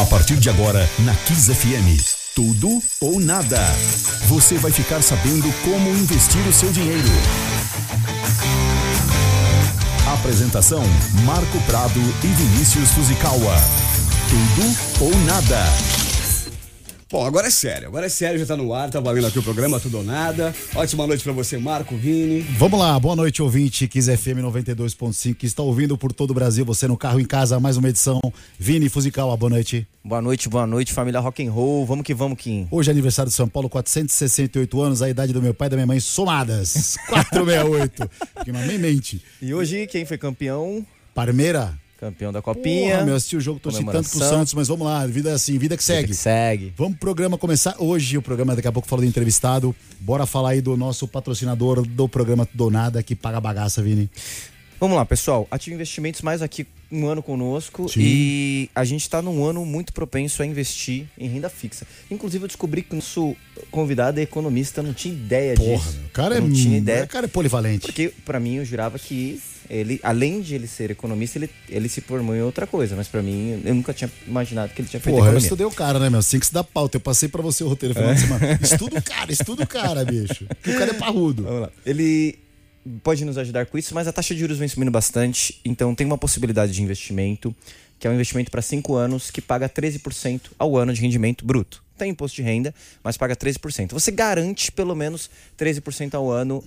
A partir de agora, na Kiss FM. Tudo ou nada. Você vai ficar sabendo como investir o seu dinheiro. Apresentação: Marco Prado e Vinícius Fuzikawa. Tudo ou nada. Bom, agora é sério, agora é sério, já tá no ar, tá valendo aqui o programa Tudo ou Nada. Ótima noite pra você, Marco, Vini. Vamos lá, boa noite, ouvinte, Kiss FM 92.5, que está ouvindo por todo o Brasil, você no carro, em casa, mais uma edição. Vini Fusical, boa noite. Boa noite, boa noite, família Rock and Roll. Vamos que vamos, Kim. Hoje é aniversário de São Paulo, 468 anos, a idade do meu pai e da minha mãe somadas. 468. que mamãe mente. E hoje, quem foi campeão? Parmeira. Campeão da Copinha. Porra, meu, assisti o jogo, torci tanto pro Santos, mas vamos lá, vida é assim, vida que segue. Vida que segue. Vamos pro programa começar hoje, o programa daqui a pouco fala do entrevistado. Bora falar aí do nosso patrocinador do programa Tudo Nada, que paga bagaça, Vini. Vamos lá, pessoal. Ative Investimentos mais aqui um ano conosco Sim. e a gente está num ano muito propenso a investir em renda fixa. Inclusive, eu descobri que o nosso convidado é economista, não tinha ideia Porra, disso. O cara é, tinha ideia. O cara é polivalente. Porque, para mim, eu jurava que ele, além de ele ser economista, ele, ele se formou em outra coisa. Mas para mim, eu nunca tinha imaginado que ele tinha feito Porra, economia. eu estudei o cara, né, meu? Assim que se dá pauta. Eu passei para você o roteiro final é. de semana. Estuda o cara, estuda o cara, bicho. O cara é parrudo. Vamos lá. Ele pode nos ajudar com isso, mas a taxa de juros vem subindo bastante. Então tem uma possibilidade de investimento, que é um investimento para 5 anos, que paga 13% ao ano de rendimento bruto. Tem imposto de renda, mas paga 13%. Você garante pelo menos 13% ao ano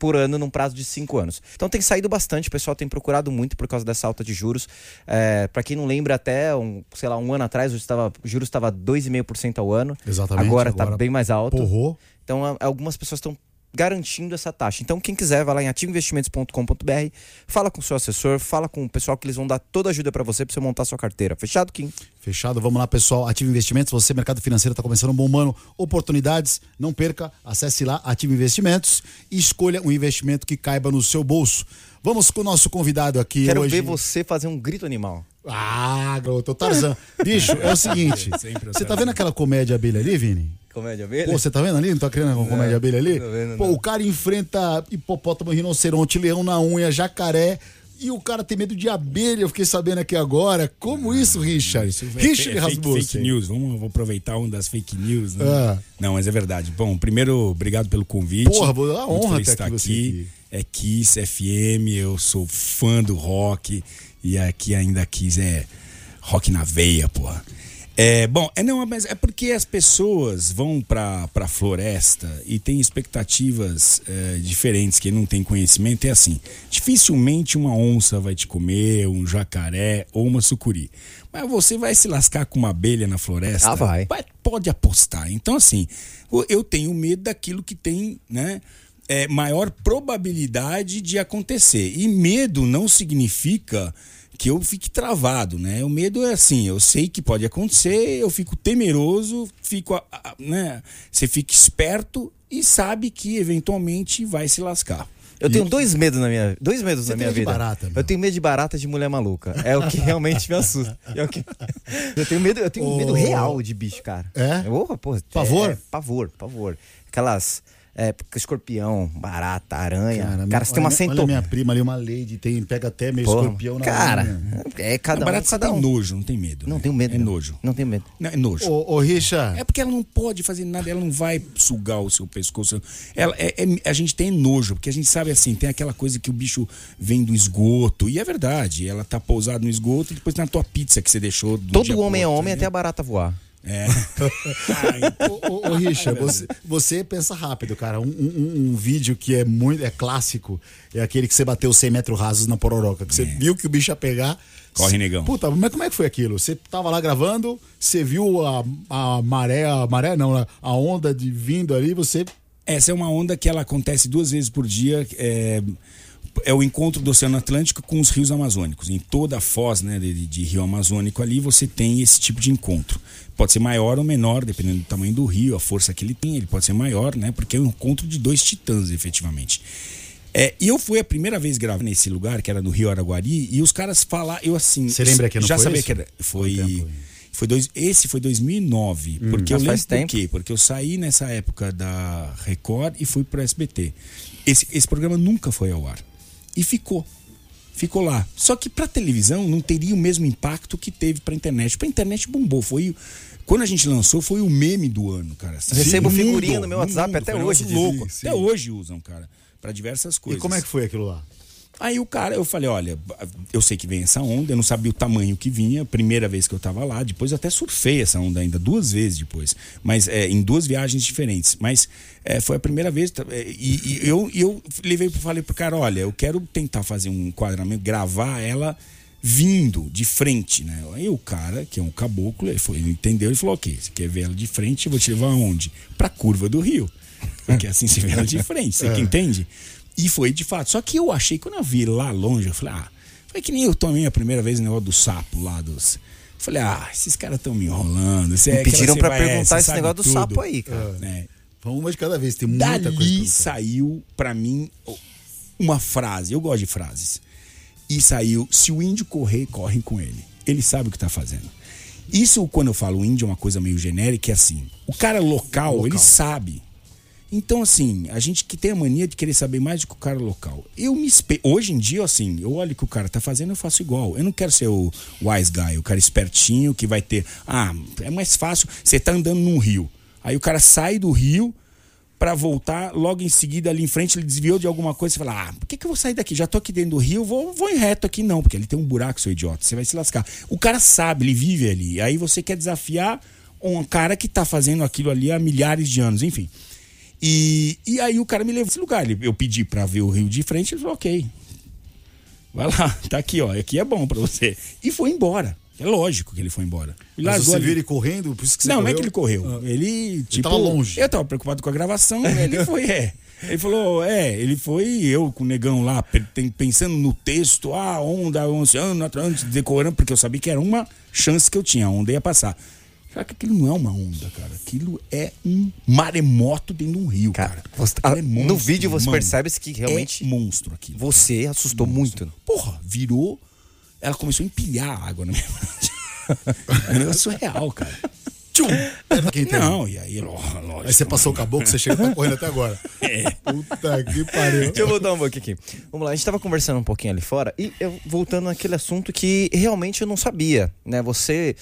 por ano num prazo de cinco anos. Então tem saído bastante, o pessoal tem procurado muito por causa dessa alta de juros. É, para quem não lembra, até um, sei lá, um ano atrás, o juros estava 2,5% ao ano. Exatamente. Agora está bem mais alto. Porrou. Então algumas pessoas estão garantindo essa taxa. Então, quem quiser, vai lá em ativoinvestimentos.com.br, fala com o seu assessor, fala com o pessoal que eles vão dar toda a ajuda para você para você montar a sua carteira. Fechado, Kim? Fechado. Vamos lá, pessoal. Ativo Investimentos, você, mercado financeiro, está começando um bom ano. Oportunidades, não perca. Acesse lá, Ativo Investimentos e escolha um investimento que caiba no seu bolso. Vamos com o nosso convidado aqui Quero hoje. ver você fazer um grito animal. Ah, garoto, Tarzan. Bicho, é o seguinte. Você tá vendo aquela comédia abelha ali, Vini? Comédia abelha? Pô, você tá vendo ali? Não tá criando uma comédia abelha ali? Vendo, Pô, não. o cara enfrenta hipopótamo, rinoceronte, leão na unha, jacaré. E o cara tem medo de abelha, eu fiquei sabendo aqui agora. Como ah, isso, Richard? Isso é Richard é fake, fake news, vamos vou aproveitar uma das fake news, né? Ah. Não, mas é verdade. Bom, primeiro, obrigado pelo convite. Porra, vou dar honra estar aqui. aqui. É Kiss FM, eu sou fã do rock. E aqui ainda Kiss é rock na veia, porra. É, bom, é não, mas é porque as pessoas vão para a floresta e têm expectativas é, diferentes, quem não tem conhecimento é assim. Dificilmente uma onça vai te comer, um jacaré ou uma sucuri. Mas você vai se lascar com uma abelha na floresta? Ah, vai. Pode apostar. Então, assim, eu tenho medo daquilo que tem, né? É, maior probabilidade de acontecer. E medo não significa que eu fique travado, né? O medo é assim, eu sei que pode acontecer, eu fico temeroso, fico, né? Você fica esperto e sabe que eventualmente vai se lascar. Eu tenho dois medos na minha, dois medos Você na minha vida. Barata, eu tenho medo de barata de mulher maluca. É o que realmente me assusta. É que... Eu tenho medo, eu tenho oh. medo real de bicho, cara. É? Oh, pô, pavor? É, pavor, pavor. Aquelas é, escorpião, barata, aranha. Cara, cara você tem uma centopeia. Olha minha prima ali, uma lady, tem, pega até meio Porra, escorpião na Cara, aranha. é cada um. Barata tem um. nojo, não tem medo. Não né? tenho medo. É não. nojo. Não tenho medo. Não, é nojo. Ô, ô Richa. É porque ela não pode fazer nada, ela não vai sugar o seu pescoço. Ela, é, é, a gente tem nojo, porque a gente sabe assim, tem aquela coisa que o bicho vem do esgoto. E é verdade, ela tá pousada no esgoto e depois na tua pizza que você deixou. Do Todo homem é homem até a barata voar. É. ô, Richard, você, você, pensa rápido, cara. Um, um, um, vídeo que é muito é clássico é aquele que você bateu 100 metros rasos na pororoca. Que você é. viu que o bicho ia pegar. Corre, negão. Puta, mas como é que foi aquilo? Você tava lá gravando, você viu a, a maré, a maré não, né? a onda de vindo ali, você. Essa é uma onda que ela acontece duas vezes por dia. É é o encontro do Oceano Atlântico com os rios amazônicos. Em toda a foz né, de, de, rio amazônico ali, você tem esse tipo de encontro. Pode ser maior ou menor, dependendo do tamanho do rio, a força que ele tem, ele pode ser maior, né? Porque é um encontro de dois titãs, efetivamente. É, e eu fui a primeira vez gravar nesse lugar, que era no Rio Araguari, e os caras falaram, eu assim. Você lembra que não já foi sabia isso? que era. Foi. Foi dois, esse foi 2009. Hum, porque eu lembro faz tempo. por quê? Porque eu saí nessa época da Record e fui para SBT. Esse, esse programa nunca foi ao ar. E ficou. ficou lá. Só que pra televisão não teria o mesmo impacto que teve pra internet. Pra internet bombou, foi quando a gente lançou foi o meme do ano, cara. Recebo No figurinha mundo, no meu WhatsApp mundo, até hoje louco. Sim, Até hoje usam, cara, Pra diversas E coisas. como é que foi aquilo lá? Aí o cara, eu falei, olha, eu sei que vem essa onda, eu não sabia o tamanho que vinha, primeira vez que eu tava lá, depois eu até surfei essa onda ainda, duas vezes depois, mas é, em duas viagens diferentes. Mas é, foi a primeira vez, tá, é, e, e eu, e eu levei, falei pro cara, olha, eu quero tentar fazer um enquadramento, gravar ela vindo de frente, né? Aí o cara, que é um caboclo, ele, foi, ele entendeu, ele falou, ok, você quer ver ela de frente, eu vou te levar aonde? Pra curva do rio. Porque assim se vê ela de frente, você que entende? E foi de fato. Só que eu achei, quando eu vi lá longe, eu falei, ah, foi que nem eu tomei a primeira vez o negócio do sapo lá dos. Eu falei, ah, esses caras estão me enrolando. É Me pediram pra você vai, é, perguntar você esse negócio do tudo. sapo aí, cara. É. Vamos uma de cada vez, tem muita coisa. Dali saiu, pra mim, uma frase. Eu gosto de frases. E saiu: se o índio correr, correm com ele. Ele sabe o que tá fazendo. Isso, quando eu falo índio, é uma coisa meio genérica, é assim. O cara local, ele sabe. Então, assim, a gente que tem a mania de querer saber mais do que o cara local. Eu me espe... Hoje em dia, assim, eu olho o que o cara tá fazendo, eu faço igual. Eu não quero ser o wise guy, o cara espertinho que vai ter. Ah, é mais fácil. Você tá andando num rio. Aí o cara sai do rio pra voltar, logo em seguida, ali em frente, ele desviou de alguma coisa. Você fala, ah, por que, que eu vou sair daqui? Já tô aqui dentro do rio, vou, vou em reto aqui. Não, porque ele tem um buraco, seu idiota. Você vai se lascar. O cara sabe, ele vive ali. Aí você quer desafiar um cara que tá fazendo aquilo ali há milhares de anos, enfim. E, e aí o cara me levou esse lugar. Eu pedi pra ver o rio de frente, ele falou, ok. Vai lá, tá aqui, ó. Aqui é bom pra você. E foi embora. É lógico que ele foi embora. E Mas largou você ali. viu ele correndo, por isso que você Não, não é correu? que ele correu. Ele, tipo. tava longe. Eu tava preocupado com a gravação, ele foi, é. Ele falou, é, ele foi eu com o negão lá, pensando no texto, ah, onda, oceano, Atlântico, decorando, porque eu sabia que era uma chance que eu tinha, a onda ia passar. Só que aquilo não é uma onda, cara. Aquilo é um maremoto dentro de um rio, cara. Cara, você- Aquilo ah, no vídeo você mano. percebe que realmente É monstro aquilo. você assustou muito. Porra, virou. Ela começou a empilhar água na minha É um negócio surreal, cara. Tchum! É pra quem tem. Não, e aí, ló- lógico. Aí você passou o caboclo, você chega e tá correndo até agora. É. Puta que pariu. Deixa eu voltar um pouquinho aqui. Vamos lá, a gente tava conversando um pouquinho ali fora e eu voltando naquele assunto que realmente eu não sabia, né? Você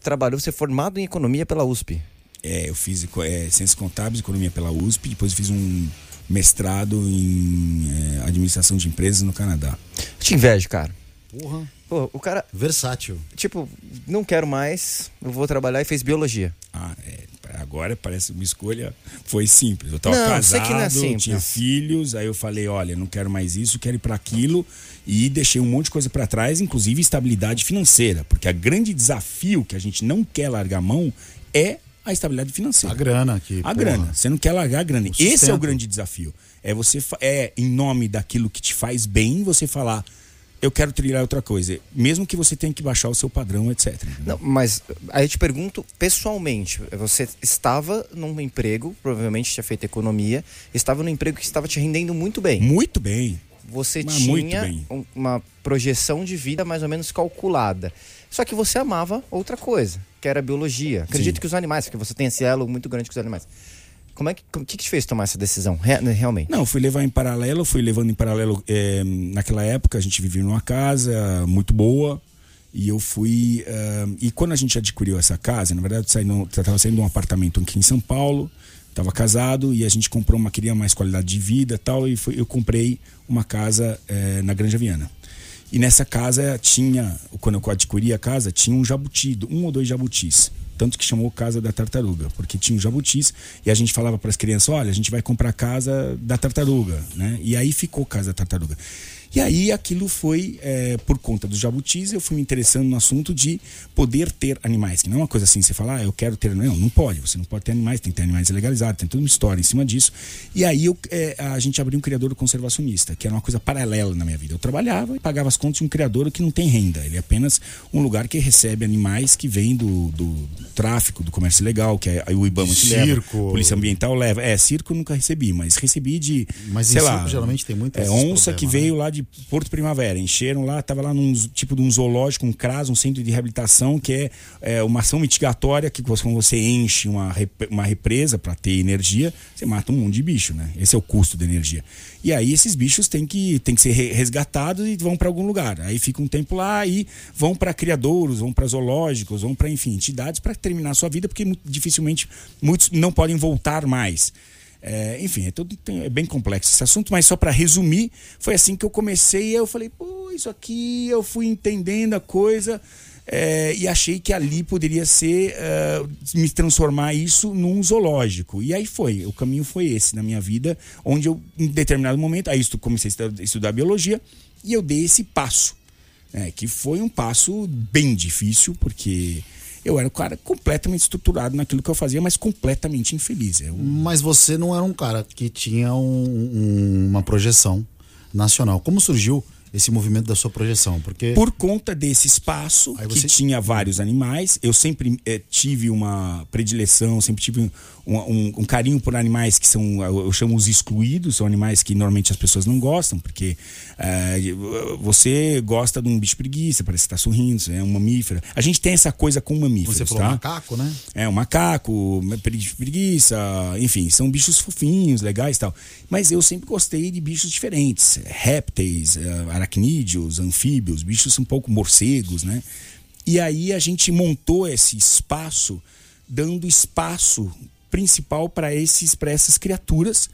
trabalhou, você é formado em economia pela USP. É, eu fiz é, Ciências Contábeis, Economia pela USP, depois eu fiz um mestrado em é, Administração de Empresas no Canadá. Te invejo, cara. Porra. Pô, o cara, Versátil. tipo, não quero mais, eu vou trabalhar e fez biologia. Ah, é, agora parece uma escolha. Foi simples. Eu tava Não, sei casado, que não é simples. tinha filhos, aí eu falei: olha, não quero mais isso, quero ir para aquilo. E deixei um monte de coisa para trás, inclusive estabilidade financeira. Porque a grande desafio que a gente não quer largar a mão é a estabilidade financeira. A grana aqui. A porra. grana. Você não quer largar a grana. O Esse é o grande desafio. É você é em nome daquilo que te faz bem, você falar eu quero trilhar outra coisa, mesmo que você tenha que baixar o seu padrão, etc. Não, mas aí eu te pergunto pessoalmente, você estava num emprego, provavelmente tinha feito economia, estava num emprego que estava te rendendo muito bem. Muito bem. Você Mas tinha um- uma projeção de vida mais ou menos calculada. Só que você amava outra coisa, que era a biologia. Acredito Sim. que os animais, porque você tem esse elo muito grande com os animais. Como é que, o que, que te fez tomar essa decisão, Re- realmente? Não, fui levar em paralelo, fui levando em paralelo. eh, naquela época a gente vivia numa casa muito boa. E eu fui. eh, e quando a gente adquiriu essa casa, na verdade, eu estava saindo de um apartamento aqui em São Paulo, estava casado e a gente comprou uma, queria mais qualidade de vida tal. E foi, eu comprei uma casa eh, na Granja Viana. E nessa casa tinha, quando eu adquiri a casa, tinha um jabuti, um ou dois jabutis. Tanto que chamou Casa da Tartaruga, porque tinha um jabutis e a gente falava para as crianças: olha, a gente vai comprar casa da tartaruga, né? E aí ficou Casa da Tartaruga. E aí aquilo foi, é, por conta dos jabutis, eu fui me interessando no assunto de poder ter animais. Que não é uma coisa assim, você fala, ah, eu quero ter. Não, não pode, você não pode ter animais, tem que ter animais legalizados, tem toda uma história em cima disso. E aí eu, é, a gente abriu um criador conservacionista, que era uma coisa paralela na minha vida. Eu trabalhava e pagava as contas de um criador que não tem renda. Ele é apenas um lugar que recebe animais que vêm do, do tráfico, do comércio ilegal, que é, o Ibama te leva, Circo. Polícia Ambiental leva. É, circo eu nunca recebi, mas recebi de, Mas sei circo lá, geralmente tem muitos é, onça que né? veio lá de de Porto Primavera. Encheram lá, tava lá num tipo de um zoológico, um CRAS, um centro de reabilitação, que é, é uma ação mitigatória que quando você enche uma, uma represa para ter energia, você mata um monte de bicho, né? Esse é o custo da energia. E aí esses bichos têm que, têm que ser re- resgatados e vão para algum lugar. Aí fica um tempo lá e vão para criadouros, vão para zoológicos, vão para enfim, entidades para terminar a sua vida, porque dificilmente muitos não podem voltar mais. É, enfim, é, tudo, tem- é bem complexo esse assunto, mas só para resumir, foi assim que eu comecei eu falei, pô, isso aqui eu fui entendendo a coisa é, e achei que ali poderia ser é, me transformar isso num zoológico. E aí foi, o caminho foi esse na minha vida, onde eu, em determinado momento, aí comecei a estudar, estudar biologia e eu dei esse passo, né, que foi um passo bem difícil, porque eu era um cara completamente estruturado naquilo que eu fazia, mas completamente infeliz. Eu, Mas você não era um cara que tinha um- um- uma projeção nacional. Como surgiu esse movimento da sua projeção? Porque Por conta desse espaço Aí que você- tinha vários animais, eu sempre eh, tive uma predileção, sempre tive um, um- um carinho por animais que são, eu chamo os excluídos, são animais que normalmente as pessoas não gostam, porque eh, você gosta de um bicho preguiça, parece que está sorrindo, é um mamífero. A gente tem essa coisa com mamíferos, você falou tá? macaco, né? É, um macaco, pregui- preguiça, enfim, são bichos fofinhos, legais e tal. Mas eu sempre gostei de bichos diferentes. Répteis, eh, aracnídeos, anfíbios, bichos um pouco morcegos, né? E aí a gente montou esse espaço, dando espaço principal para esses para essas criaturas,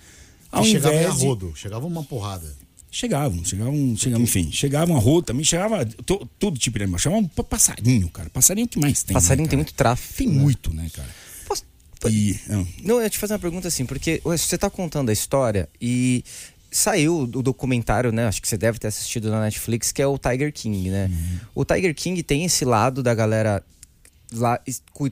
ao Que chegava invés de arrodo, chegava uma porrada. Chegavam, chegavam, chegavam, enfim, chegavam a rua também, chegava to- todo tipo de animal. Chamavam pa- passarinho, cara. Passarinho que mais tem. Passarinho né, tem muito tráfego. Tem né? muito, né, cara? Posso- E, não, Não, eu ia te fazer uma pergunta assim, porque ué, você tá contando a história e saiu o documentário, né? Acho que você deve ter assistido na Netflix, que é o Tiger King, né? O Tiger King tem esse lado da galera. Lá,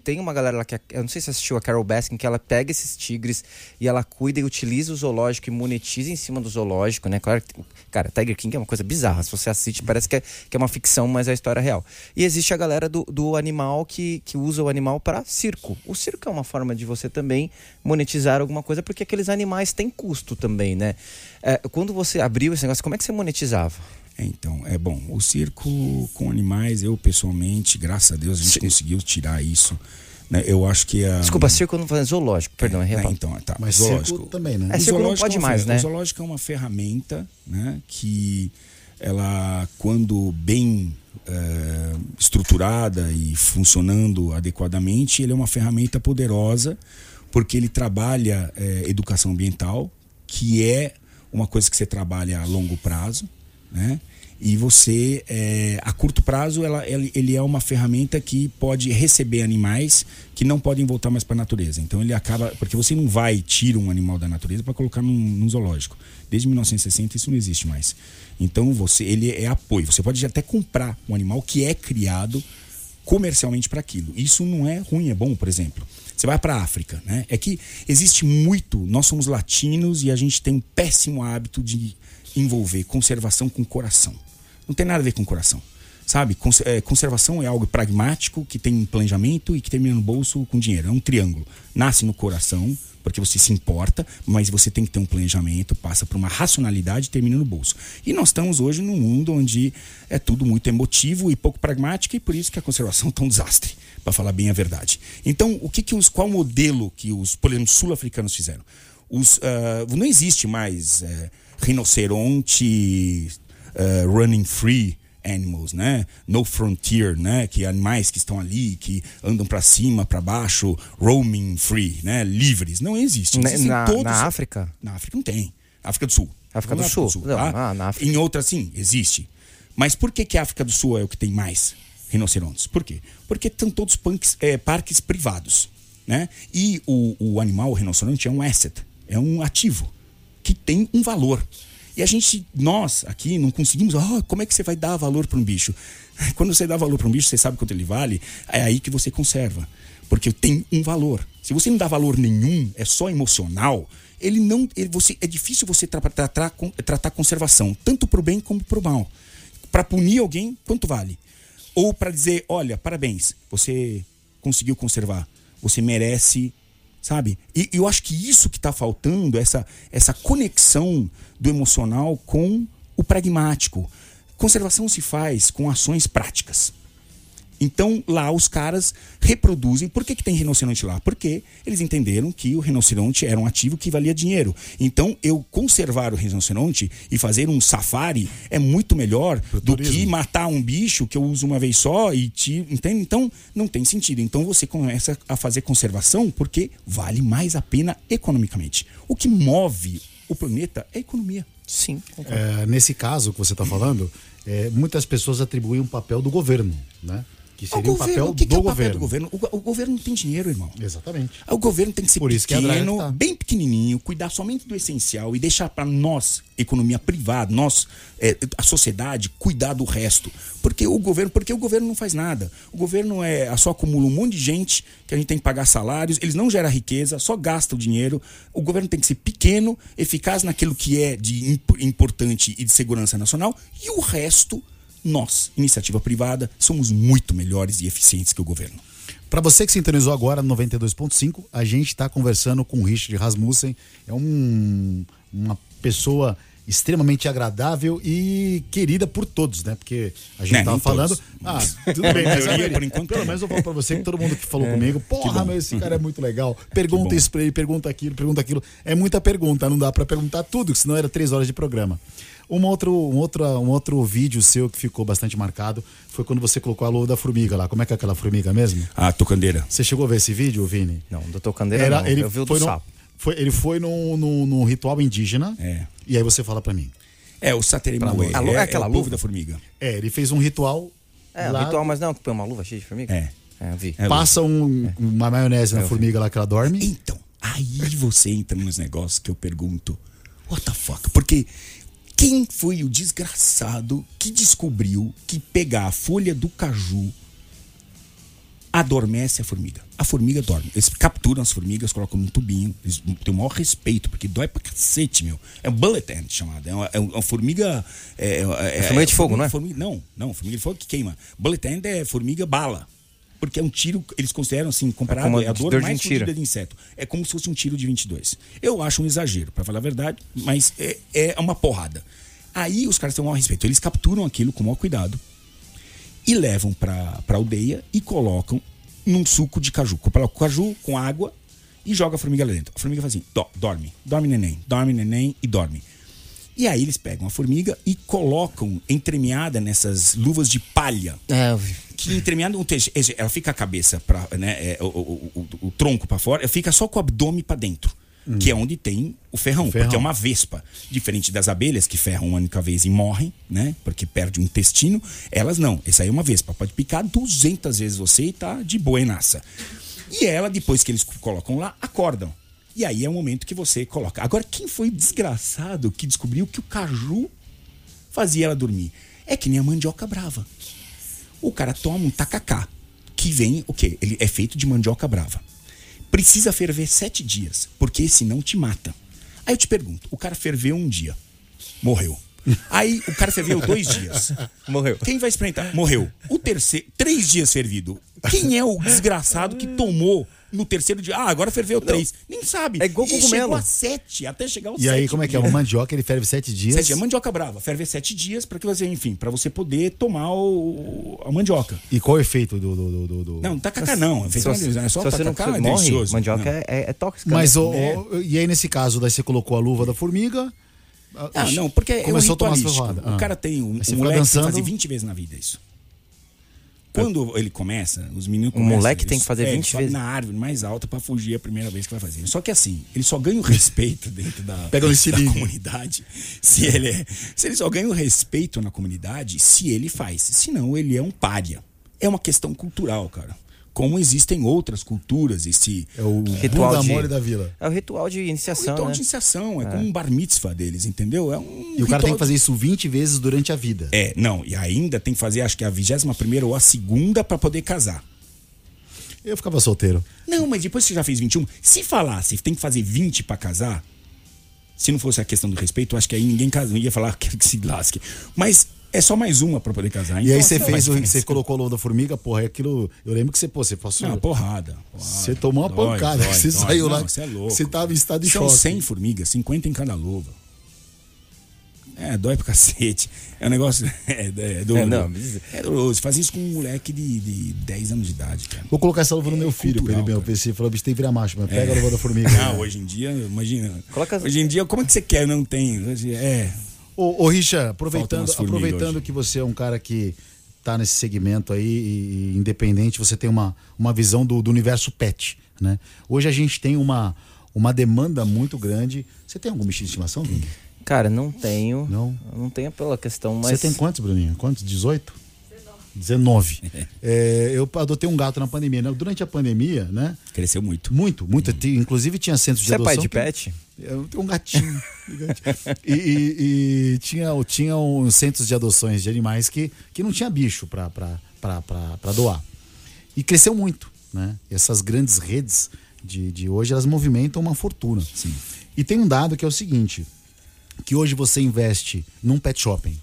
tem uma galera lá que. Eu não sei se assistiu a Carol Baskin, que ela pega esses tigres e ela cuida e utiliza o zoológico e monetiza em cima do zoológico, né? Claro, cara, Tiger King é uma coisa bizarra. Se você assiste, parece que é, que é uma ficção, mas é a história real. E existe a galera do, do animal que, que usa o animal para circo. O circo é uma forma de você também monetizar alguma coisa, porque aqueles animais têm custo também, né? É, quando você abriu esse negócio, como é que você monetizava? É, então, é bom. O circo com animais, eu pessoalmente, graças a Deus, a gente conseguiu tirar isso. né? Eu acho que a. Desculpa, circo não faz zoológico, perdão, é real. então, tá. Mas zoológico. circo também, né? É, O circo não zoológico pode é uma mais, fer- né? O zoológico é uma ferramenta, né? Que ela, quando bem eh, estruturada e funcionando adequadamente, ele é uma ferramenta poderosa, porque ele trabalha eh, educação ambiental, que é uma coisa que você trabalha a longo prazo, né? E você, eh, a curto prazo, ela, ele, é uma ferramenta que pode receber animais que não podem voltar mais para a natureza. Então ele acaba. Porque você não vai tira um animal da natureza para colocar num, num zoológico. Desde 1960 isso não existe mais. Então você ele é apoio. Você pode até comprar um animal que é criado comercialmente para aquilo. Isso não é ruim, é bom, por exemplo. Você vai para a África, né? É que existe muito. Nós somos latinos e a gente tem um péssimo hábito de envolver conservação com coração. Não tem nada a ver com coração. Sabe? É, conservação é algo pragmático, que tem planejamento e que termina no bolso com dinheiro. É um triângulo. Nasce no coração, porque você se importa, mas você tem que ter um planejamento, passa por uma racionalidade e termina no bolso. E nós estamos hoje num mundo onde é tudo muito emotivo e pouco pragmático, e por isso que a conservação está um desastre, para falar bem a verdade. Então, o que que os, qual modelo que os, por exemplo, sul-africanos fizeram? Os, ah, não existe mais eh, rinoceronte eh, running free animals, né? No frontier, né? Que animais que estão ali, que andam para cima, para baixo, roaming free, né? Livres. Não existe. Existem na- todos- na África? Na África não tem. África do Sul. África do Vamos Sul. na Não, tá? ah, na África. Em outras, sim, existe. Mas por que, que a África do Sul é o que tem mais rinocerontes? Por quê? Porque são todos punks- é, parques privados. Né? E o, o animal, o rinoceronte, é um asset, é um ativo que tem um valor. E a gente, nós aqui, não conseguimos. Ah, como é que você vai dar valor para um bicho? Quando você dá valor para um bicho, você sabe quanto ele vale, é aí que você conserva. Porque tem um valor. Se você não dá valor nenhum, é só emocional, ele não. Ele, você, é difícil você tra tratar, com- tratar conservação, tanto para o bem como para o mal. Para punir alguém, quanto vale? Ou para dizer, olha, parabéns, você conseguiu conservar, você merece sabe? E eu acho que isso que está faltando, essa, essa conexão do emocional com o pragmático. Conservação se faz com ações práticas. Então lá os caras reproduzem. Por que, que tem rinoceronte lá? Porque eles entenderam que o rinoceronte era um ativo que valia dinheiro. Então eu conservar o rinoceronte e fazer um safari é muito melhor do turismo. que matar um bicho que eu uso uma vez só e te. Entende? Então não tem sentido. Então você começa a fazer conservação porque vale mais a pena economicamente. O que move o planeta é a economia. Sim. É, nesse caso que você está falando, é, muitas pessoas atribuem um papel do governo, né? Que seria o governo, papel, o que do, que é o governo. papel do governo? O, o governo não tem dinheiro, irmão. Exatamente. O governo tem que ser Por pequeno, tá. bem pequenininho, cuidar somente do essencial e deixar para nós, economia privada, nós, é, a sociedade, cuidar do resto. Porque o governo, porque o governo não faz nada. O governo é só acumula um monte de gente que a gente tem que pagar salários, eles não geram riqueza, só gasta o dinheiro. O governo tem que ser pequeno, eficaz naquilo que é de imp- importante e de segurança nacional e o resto nós, iniciativa privada, somos muito melhores e eficientes que o governo. Para você que sintonizou agora no 92.5, a gente está conversando com o Richard Rasmussen. É um, uma pessoa extremamente agradável e querida por todos, né? Porque a gente Né, tava nem falando. todos. Ah, tudo bem, mas maioria, a- por enquanto, pelo é. menos eu falo pra você que todo mundo que falou comigo, porra, mas esse cara é muito legal. Pergunta isso pra ele, pergunta aquilo, pergunta aquilo. É muita pergunta, não dá pra perguntar tudo, senão era três horas de programa. Um outro, um, outro, um outro vídeo seu que ficou bastante marcado foi quando você colocou a lua da formiga lá. Como é que é aquela formiga mesmo? A tocandeira. Você chegou a ver esse vídeo, Vini? Não, do Tocandeira não. ele eu vi o do foi no, sapo. foi, ele foi num no, no ritual indígena. É. E aí você fala pra mim. É, o Saterimauê. A lu- é aquela povo luva? da formiga. É, ele fez um ritual. É, lá, ritual, mas não, que põe uma luva cheia de formiga? É. É, eu vi. É. Passa um- uma maionese na formiga lá que ela dorme. Então, aí você entra nos negócios que eu pergunto, what the fuck? Porque quem foi o desgraçado que descobriu que pegar a folha do caju adormece a formiga? A formiga dorme. Eles capturam as formigas, colocam num tubinho. Eles têm o maior respeito, porque dói pra cacete, meu. É um bullet ant chamada. É uma, é uma formiga. É, é, formiga de fogo, não é? formiga- não, não, formiga de fogo que queima. Bullet ant é formiga bala. Porque é um tiro, eles consideram assim, comparado como é a de dor de mais fodida de inseto. É como se fosse um tiro de 22. Eu acho um exagero, pra falar a verdade, mas é, é uma porrada. Aí os caras têm o maior respeito. Eles capturam aquilo com o maior cuidado e levam pra, pra aldeia e colocam num suco de caju. Colocam caju com água e joga a formiga lá dentro. A formiga faz assim: "Dó- dorme, dorme neném, dorme neném e dorme. E aí eles pegam a formiga e colocam entremeada nessas luvas de palha É, eu vi. que entremeada, seja, ela fica a cabeça para, né, é, o, o- o- o tronco para fora, ela fica só com o abdômen para dentro, que é onde tem o ferrão, ferrão. porque é uma vespa, diferente das abelhas que ferram uma única vez e morrem, né, porque perde o intestino, elas não. Essa aí é uma vespa, pode picar 200 vezes você e tá de buenaça. E ela depois que eles colocam lá, acordam. E aí é o momento que você coloca. Agora quem foi desgraçado que descobriu que o caju fazia ela dormir? É que nem a mandioca brava o cara toma um tacacá, que vem o quê? Ele é feito de mandioca brava. Precisa ferver sete dias, porque senão te mata. Aí eu te pergunto, o cara ferveu um dia, morreu. Aí o cara ferveu dois dias. Morreu. Quem vai experimentar? Morreu. O terceiro, três dias fervido. Quem é o desgraçado que tomou no terceiro dia? Ah, agora ferveu três. Nem sabe. É igual E cogumelo. chegou a sete, até chegar ao E aí, sétimo como é que é? O mandioca, ele ferve sete dias. Sete dias. Mandioca brava. Ferve sete dias para que você, enfim, para você poder tomar o, a mandioca. E qual é o efeito do. do, do, do- do- Não, tacacá não. É, Se feito você, é só se você não tacacá, é morre, delicioso. mandioca Não. é, é, é tóxica. Mas, né? o, o- e aí, nesse caso, daí você colocou a luva da formiga. Ah, não, porque é um Começou a tomar as ritualístico. ferroadas. O Ah. cara tem um, Aí um moleque que tem que dançando. fazer 20 vezes na vida isso. Quando ele começa, os meninos O começam, moleque eles- tem que fazer é, 20 eles sobem vezes. na árvore mais alta pra fugir a primeira vez que vai fazer. Só que assim, ele só ganha o respeito dentro da, Pega no da comunidade se ele é, se ele só ganha o respeito na comunidade se ele faz. Senão ele é um pária. É uma questão cultural, cara. Como existem outras culturas, esse É o Ritual de- mole da vila. É o ritual de o iniciação, ritual né? de iniciação, é, como um bar mitzvah deles, entendeu? É um E o cara ritual tem que fazer isso 20 vezes durante a vida. É, não, e ainda tem que fazer, acho que a 21 primeira ou a segunda pra poder casar. Eu ficava solteiro. Não, mas depois que você já fez 21, se falasse tem que fazer 20 pra casar, se não fosse a questão do respeito, acho que aí ninguém casa, não ia falar que se lasque. Mas é só mais uma pra poder casar. E então aí você não faz fez, o- você colocou a luva da formiga, porra, é aquilo. Eu lembro que você, pô, você passou. Não, porrada. porrada. Você tomou uma Dói, pancada, dói, você dói. saiu lá, Não, Você é louco. você tava em estado de São choque. 100 formigas, 50 em cada luva. É, dói pro cacete. É um negócio. É, é, doloroso. É, não, mas- é doloroso. Faz isso com um moleque de, de 10 anos de idade, cara. Vou colocar essa luva no meu filho, pra ele cultural, meu. PC. Falou, bicho, tem que virar macho, mas pega a luva da formiga. Não, hoje em dia, imagina. Coloca- Hoje em dia, como é que você quer? Não tem. Hoje, É. Ô, ô Richa, Faltam aproveitando, aproveitando hoje. que você é um cara que tá nesse segmento aí e, e independente, você tem uma, uma visão do, do universo pet, né? Hoje a gente tem uma, uma demanda muito grande. Você tem algum bichinho de estimação, Vini? Cara, não tenho. Não? Não tenho pela questão, mas. Você tem quantos, Bruninho? Quantos? 18? 19. É, eu adotei um gato na pandemia. né? Durante a pandemia, né? Cresceu muito. Muito, muito. Ti- Inclusive tinha centros de Você é adoção. pai de que- pet? Um gatinho. e e- e tinha, tinha uns centros de adoções de animais que, que não tinha bicho para doar. E cresceu muito. Né? E essas grandes redes de, de hoje, elas movimentam uma fortuna. Sim. E tem um dado que é o seguinte, que hoje você investe num pet shopping,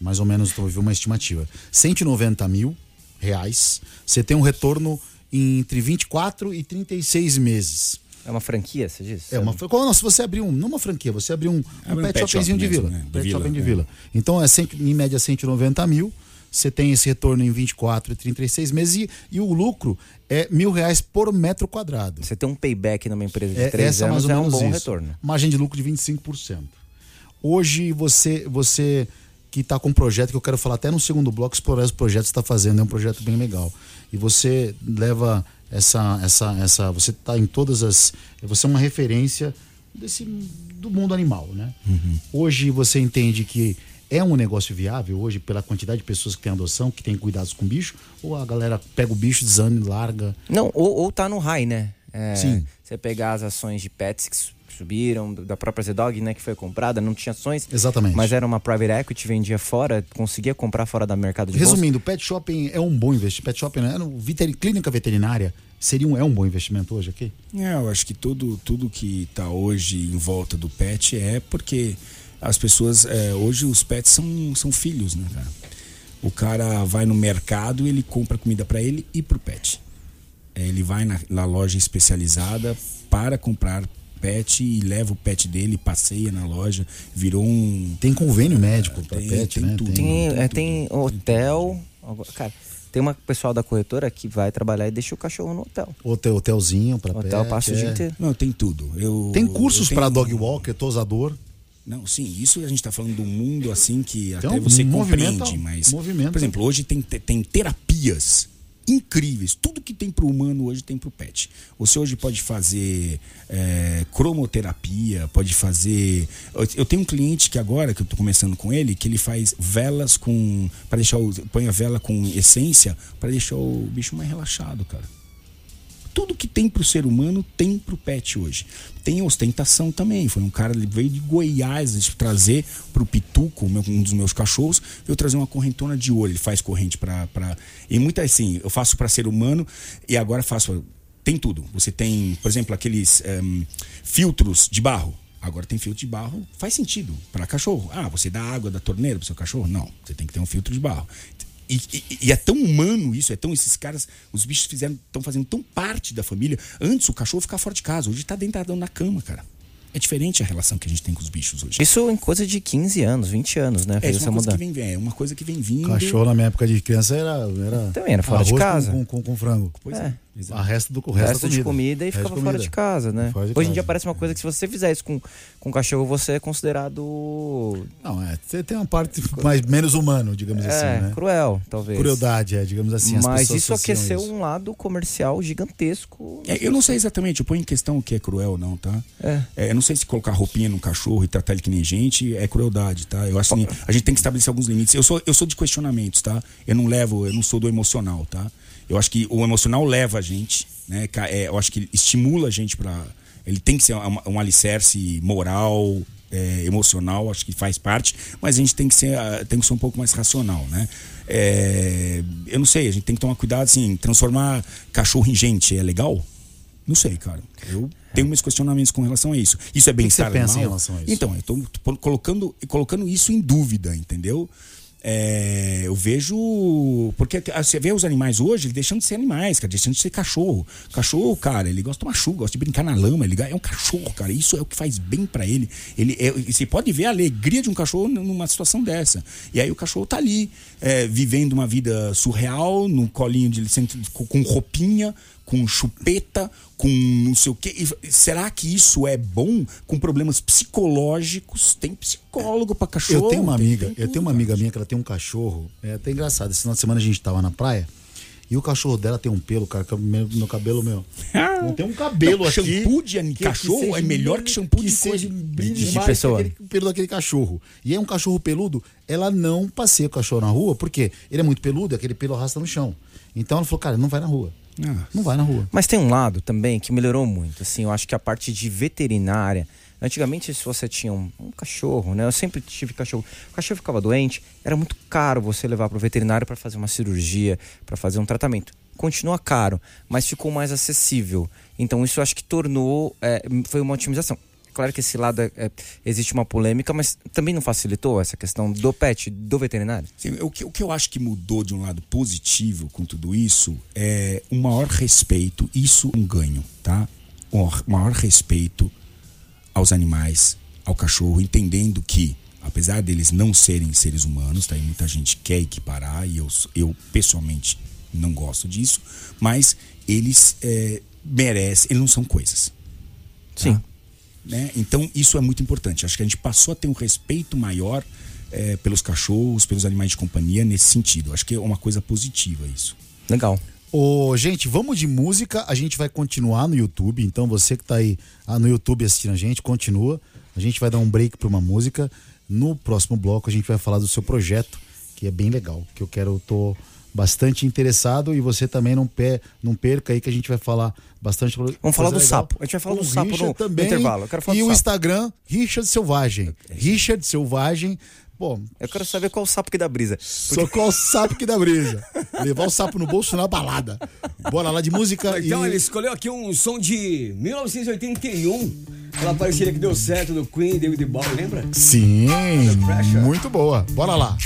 mais ou menos, estou uma estimativa, 190 mil reais, você tem um retorno entre 24 e 36 meses. É uma franquia, você disse? É uma, fran- como se você abrir um, não uma franquia, você abrir um, um Abre um pet, pet shopzinho shop de vila. né? Pet shopping de é. vila. Então é cento- em média 190 mil. Você tem esse retorno em 24 e 36 meses e, e o lucro é mil reais por metro quadrado. Você tem um payback numa empresa de É, três essa é mais anos ou é um menos bom isso. retorno. Margem de lucro de 25%. Hoje você você que está com um projeto que eu quero falar até no segundo bloco explorar esse projeto que está fazendo, é um projeto bem legal. E você leva essa essa essa você está em todas as você é uma referência desse do mundo animal, né? Hoje você entende que é um negócio viável hoje pela quantidade de pessoas que têm adoção, que têm cuidados com bicho, ou a galera pega o bicho, desame, larga? Não, ou, ou tá no high, né? É, Sim. Você pegar as ações de pets subiram, da própria Z-Dog, né, que foi comprada, não tinha ações. Exatamente. Mas era uma private equity, vendia fora, conseguia comprar fora da mercado de bolsa. Resumindo, pet shopping é um bom investimento. Pet shopping né? No veter- clínica veterinária seria um, é um bom investimento hoje aqui? É, eu acho que tudo, tudo que está hoje em volta do pet é porque as pessoas. é, hoje os pets são, são filhos, né, cara? O cara vai no mercado, ele compra comida para ele e pro pet. É, ele vai na, na loja especializada para comprar pet e leva o pet dele, passeia na loja, virou um. Tem convênio médico para tem- pet, tem né? tudo. Tem, Tem é, tudo. tem hotel. Cara, tem uma pessoal da corretora que vai trabalhar e deixa o cachorro no hotel. Hotel, hotelzinho para pet. Hotel passa o é. dia inteiro. Não, tem tudo. Eu, Tem cursos eu para dog walker, tosador. Não, sim, isso a gente está falando do mundo assim que Então, até você compreende, mas. movimenta. Por exemplo, hoje tem, tem terapias incríveis. Tudo que tem para o humano hoje tem para o pet. Você hoje pode fazer é, cromoterapia, pode fazer. Eu, tenho um cliente que agora, que eu estou começando com ele, que ele faz velas com. para deixar o. põe a vela com essência para deixar o bicho mais relaxado, cara tudo que tem pro ser humano tem pro pet hoje. Tem ostentação também. Foi um cara, ele veio de Goiás trazer pro Pituco, meu- um dos meus cachorros, veio trazer uma correntona de ouro. Ele faz corrente pra. pra... E muita assim, eu faço para ser humano e agora faço. Tem tudo. Você tem, por exemplo, aqueles ehm, filtros de barro. Agora tem filtro de barro, faz sentido para cachorro. Ah, você dá água da torneira pro seu cachorro? Não, você tem que ter um filtro de barro. E, e- e é tão humano isso, é tão esses caras, os bichos fizeram, estão fazendo tão parte da família. Antes o cachorro ficava fora de casa, hoje tá deitadão na cama, cara. É diferente a relação que a gente tem com os bichos hoje. Isso em coisa de 15 anos, 20 anos, né? é isso é uma coisa que vem, é uma coisa que vem vindo. Cachorro na minha época de criança era. era Também era fora de casa. Com, com, com frango. Pois É. é. Exato. A resto do o O resto, resto da de comida. comida e Resto ficava fora comida. de casa, né? Fora de Hoje em casa. dia parece uma coisa que se você fizer isso com, com cachorro, você é considerado. Não, é. Você tem uma parte mais, menos humano, digamos é, assim, né? cruel, talvez. Crueldade, é, digamos assim. as Mas isso aqueceu isso. um lado comercial gigantesco. É, eu não sei exatamente, eu ponho em questão o que é cruel ou não, tá? É. eu não sei se colocar roupinha num cachorro e tratar ele que nem gente é crueldade, tá? Eu acho que a gente tem que estabelecer alguns limites. Eu sou, eu sou de questionamentos, tá? Eu não levo, eu não sou do emocional, tá? Eu acho que o emocional leva a gente, né? É, eu acho que estimula a gente para Ele tem que ser um, um alicerce moral, é, emocional, acho que faz parte, mas a gente tem que ser, ah, tem que ser um pouco mais racional, né? É, eu não sei, a gente tem que tomar cuidado, assim, transformar cachorro em gente é legal? Não sei, cara. Eu tenho meus questionamentos com relação a isso. Isso é bem-estar pensa em animal? relação a isso? Então, eu tô tô colocando, colocando isso em dúvida, entendeu? É, eu vejo. Porque você vê os animais hoje, deixando de ser animais, cara, deixando de ser cachorro. Cachorro, cara, ele gosta de tomar chuva, gosta de brincar na lama, ele é um cachorro, cara. Isso é o que faz bem para ele. ele é, você pode ver a alegria de um cachorro numa situação dessa. E aí o cachorro tá ali, é, vivendo uma vida surreal, no colinho de com roupinha, com chupeta, com não sei o quê. E será que isso é bom com problemas psicológicos? Tem psicólogo para cachorro? Eu tenho uma amiga, eu tenho uma amiga minha que ela tem um cachorro. É até engraçado. Esse final de semana a gente tava na praia. E o cachorro dela tem um pelo, cara, que meu, meu cabelo, meu. Não tem um cabelo não, aqui. Shampoo de cachorro é melhor que shampoo que de, seja de, de pessoa. Aquele pelo daquele cachorro. E é um cachorro peludo, ela não passeia o cachorro na rua, porque ele é muito peludo, aquele pelo arrasta no chão. Então ela falou, cara, não vai na rua. Ah. Não vai na rua. Mas tem um lado também que melhorou muito. Assim, eu acho que a parte de veterinária. Antigamente, se você tinha um, um, cachorro, né? Eu sempre tive cachorro. O cachorro ficava doente, era muito caro você levar para o veterinário para fazer uma cirurgia, para fazer um tratamento. Continua caro, mas ficou mais acessível. Então, isso eu acho que tornou. É, foi uma otimização. Claro que esse lado é, é, existe uma polêmica, mas também não facilitou essa questão do pet, do veterinário? Sim, o, que, o que eu acho que mudou de um lado positivo com tudo isso é um maior respeito, isso é um ganho, tá? Um maior respeito aos animais, ao cachorro, entendendo que, apesar deles não serem seres humanos, tá? E muita gente quer equiparar, e eu, eu pessoalmente não gosto disso, mas eles é, merecem, eles não são coisas. Tá? Sim. Né? Então, isso é muito importante. Acho que a gente passou a ter um respeito maior é, pelos cachorros, pelos animais de companhia nesse sentido. Acho que é uma coisa positiva isso. Legal. Ô, gente, vamos de música. A gente vai continuar no YouTube. Então, você que está aí ah, no YouTube assistindo a gente, continua. A gente vai dar um break para uma música. No próximo bloco, a gente vai falar do seu projeto, que é bem legal. Que eu quero, tô bastante interessado e você também não, per, não perca aí que a gente vai falar bastante. Vamos falar do legal. sapo. A gente vai falar do sapo no, também, no intervalo. e o Instagram, Richard Selvagem. Richard Selvagem. Pô, eu quero saber qual sapo que dá brisa. Porque... Só qual sapo que dá brisa. Levar o sapo no bolso na balada. Bora lá de música. Então, e... ele escolheu aqui um som de 1981. Aquela parceria que deu certo do Queen, David Bowie, lembra? Sim. Muito boa. Bora lá.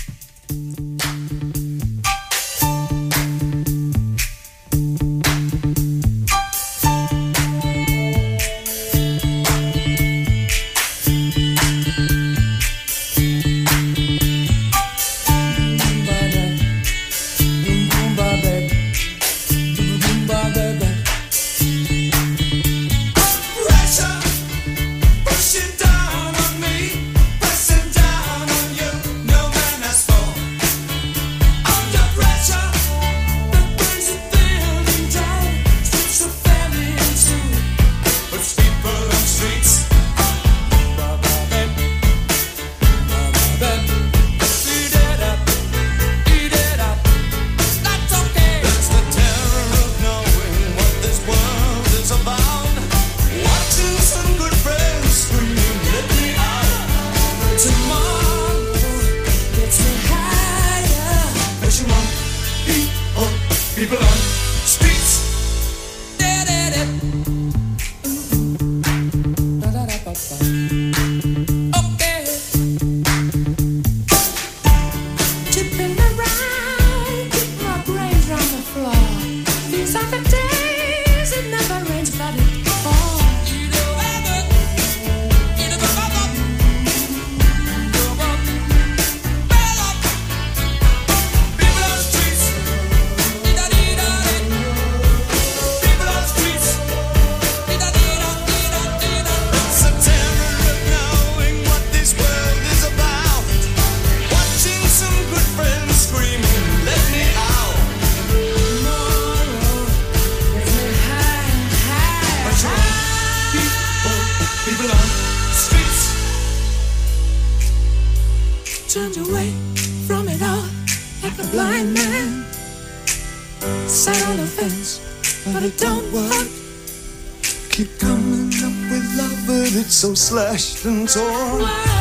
Slashed and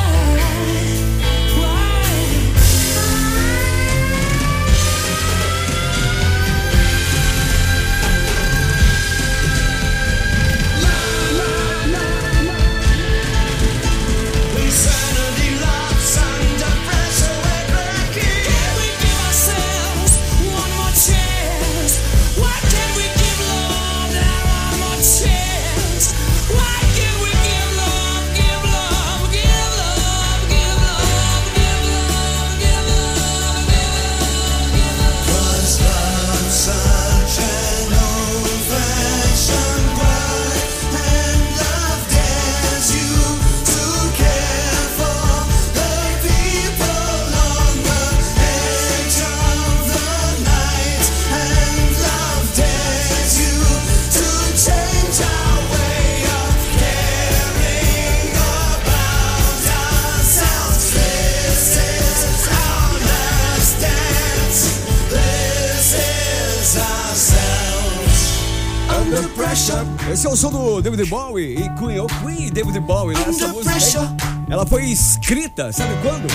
ela foi escrita, sabe quando?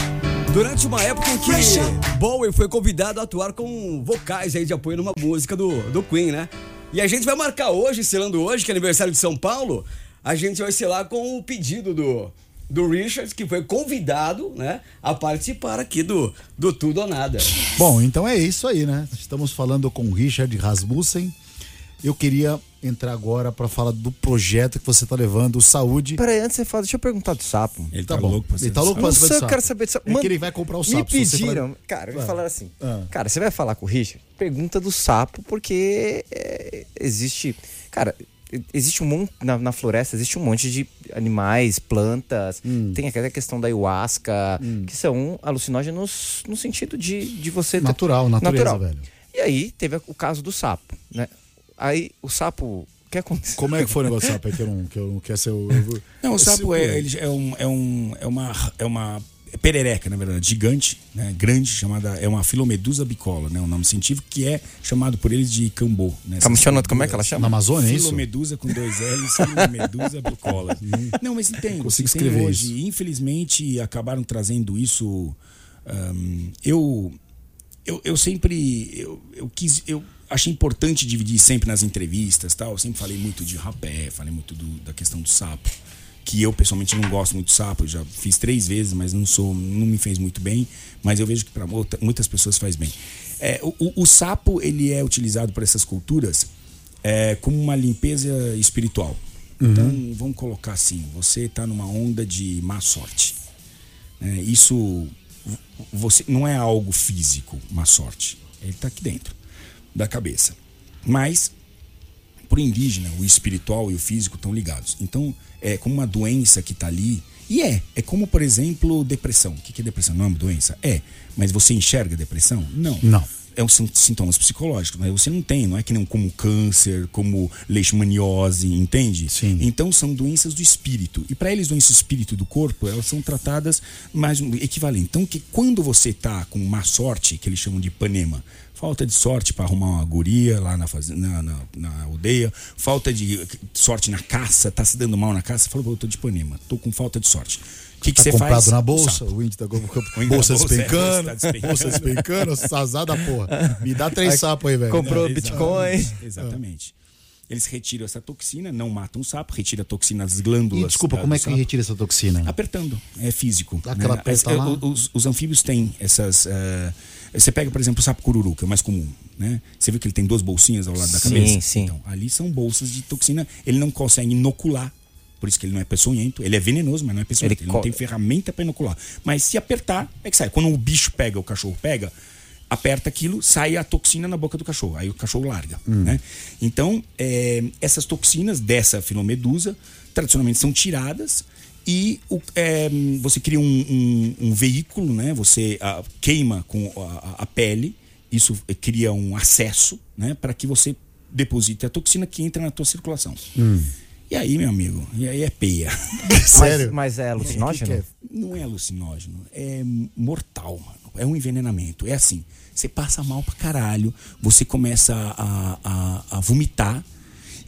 Durante uma época em que Bowie foi convidado a atuar com vocais aí de apoio numa música do, do Queen, né? E a gente vai marcar hoje, selando hoje, que é aniversário de São Paulo, a gente vai selar com o pedido do, do Richard, que foi convidado, né, a participar aqui do, do Tudo ou Nada. Bom, então é isso aí, né? Estamos falando com o Richard Rasmussen. Eu queria entrar agora para falar do projeto que você está levando, o Saúde. Peraí, antes você fala, deixa eu perguntar do sapo. Ele Tá tá, bom. louco pra Ele ser tá louco pra saber eu quero saber do sapo. É que Mano, ele vai comprar o Me sapo. se você pediram, falar- cara, me Ah. falaram assim, Ah. cara, você vai falar com o Richard? Pergunta do sapo, porque é, existe, cara, existe um monte, na, na floresta existe um monte de animais, plantas, Hum. tem aquela questão da ayahuasca, que são alucinógenos no sentido de, de você... ter- Natural, natureza, velho. E aí teve o caso do sapo, né? Aí o sapo, o que aconteceu? Como é que foi o negócio do sapo? É que eu não, que eu não quero ser o. eu Não, o sapo é, ele é, um, é, um, é uma é uma perereca, na verdade, gigante, né, grande, chamada é uma filomedusa bicola, né, o nome científico que é chamado por eles de cambô, né? Como, chama, como é que ela chama? Na Amazônia, é isso? Filomedusa com dois L's, filomedusa bicola. Não, mas entendo. Consigo tem escrever hoje, isso. Infelizmente, acabaram trazendo isso. ahm, eu, eu, eu sempre. Eu, eu quis. Eu achei importante dividir sempre nas entrevistas tal. Eu sempre falei muito de rapé, falei muito do- da questão do sapo. Que eu pessoalmente não gosto muito de sapo, eu já fiz três vezes, mas não sou, não me fez muito bem. Mas eu vejo que para muitas pessoas faz bem. É, o, o- sapo ele é utilizado por essas culturas é, como uma limpeza espiritual. Então, vamos colocar assim: você está numa onda de má sorte. né? isso você não é algo físico, má sorte. Ele está aqui dentro da cabeça. Mas para o indígena, o espiritual e o físico estão ligados. Então, é como uma doença que está ali. E é. É como, por exemplo, depressão. O que é depressão? Não é uma doença? É. Mas você enxerga depressão? Não. Não. É um sin- sintomas psicológicos, mas você não tem, não é que nem como câncer, como leishmaniose, entende? Sim. Então são doenças do espírito. E para eles, doenças do espírito do corpo, elas são tratadas mais equivalente. Então, que quando você tá com má sorte, que eles chamam de panema, falta de sorte para arrumar uma guria lá na, na, na, na aldeia, falta de sorte na caça, tá se dando mal na caça, falou, eu tô de panema, tô com falta de sorte. O que, que Tá você comprado faz? na O bolsa, sapo. o índio tá com O bolsa bolsa, é, despencando, tá despencando. bolsa despencando, azada porra. Me dá três sapos aí, velho. Comprou Não, Bitcoin. exatamente, Exatamente. Eles retiram essa toxina, não matam o sapo, retira a toxina das glândulas. E desculpa, da- como é que sapo. retira essa toxina? Apertando, é físico. Dá aquela aperta As- lá. o- Os, os anfíbios têm essas. eh, você pega, por exemplo, o sapo cururu, que é o mais comum. Né? Você viu que ele tem duas bolsinhas ao lado da Sim, cabeça? sim. Então, ali são bolsas de toxina. Ele não consegue inocular. Por isso que ele não é peçonhento. Ele é venenoso, mas não é peçonhento. Ele Ele, não tem ferramenta para inocular. Mas se apertar, é que sai. Quando o bicho pega, o cachorro pega, aperta aquilo, sai a toxina na boca do cachorro. Aí o cachorro larga. Né? Então, é, essas toxinas dessa filomedusa, tradicionalmente são tiradas e o- é, você cria um, um- um veículo, né? Você ah, queima com a, a pele, isso cria um acesso, né? Para que você deposite a toxina que entra na tua circulação. E aí, meu amigo, e aí é peia. Sério? Mas, mas é alucinógeno? que é? Não é alucinógeno, é mortal, mano. É um envenenamento. É assim, você passa mal pra caralho, você começa a, a, a vomitar.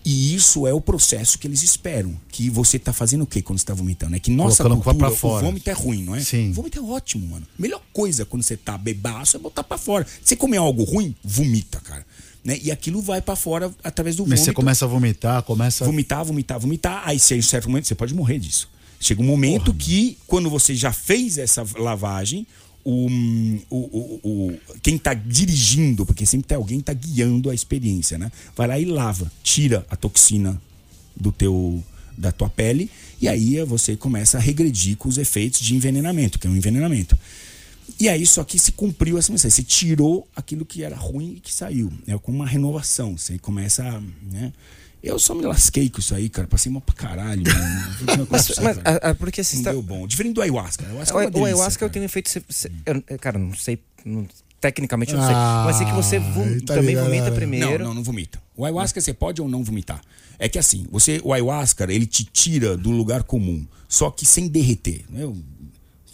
E isso é o processo que eles esperam. Que você tá fazendo o quê quando você tá vomitando? É que nossa Colocando pra cultura, fora. o vômito é ruim, não é? Sim. O vômito é ótimo, mano. Melhor coisa quando você tá bebaço é botar pra fora. Você comer algo ruim, vomita, cara. Né? E aquilo vai pra fora através do Mas vômito você começa a vomitar, começa. vomitar, vomitar, vomitar. Aí, se em certo momento, você pode morrer disso. Chega um momento que, quando você já fez essa lavagem, o, o, o, o- quem está dirigindo, porque sempre tem alguém que tá guiando a experiência, né? Vai lá e lava, tira a toxina do teu da tua pele e aí você começa a regredir com os efeitos de envenenamento, que é um envenenamento. E aí só que se cumpriu essa mensagem, você tirou aquilo que era ruim e que saiu. É como uma renovação, você começa, a, né? Eu só me lasquei com isso aí, cara, passei mal pra caralho. coisa Mas, você, mas, cara. a- a- porque assim, Não tá- deu bom. Diferente do ayahuasca. ayahuasca é o, o delícia, ayahuasca eu cara. tenho efeito. se- se- eu- cara, não sei. não- tecnicamente eu não sei. Ah, Mas sei que você vom- tá também ligado. vomita Não, primeiro. Não, não, não vomita. O ayahuasca você pode ou não vomitar. É que assim, você, o ayahuasca, ele te tira do lugar comum, só que sem derreter. Né?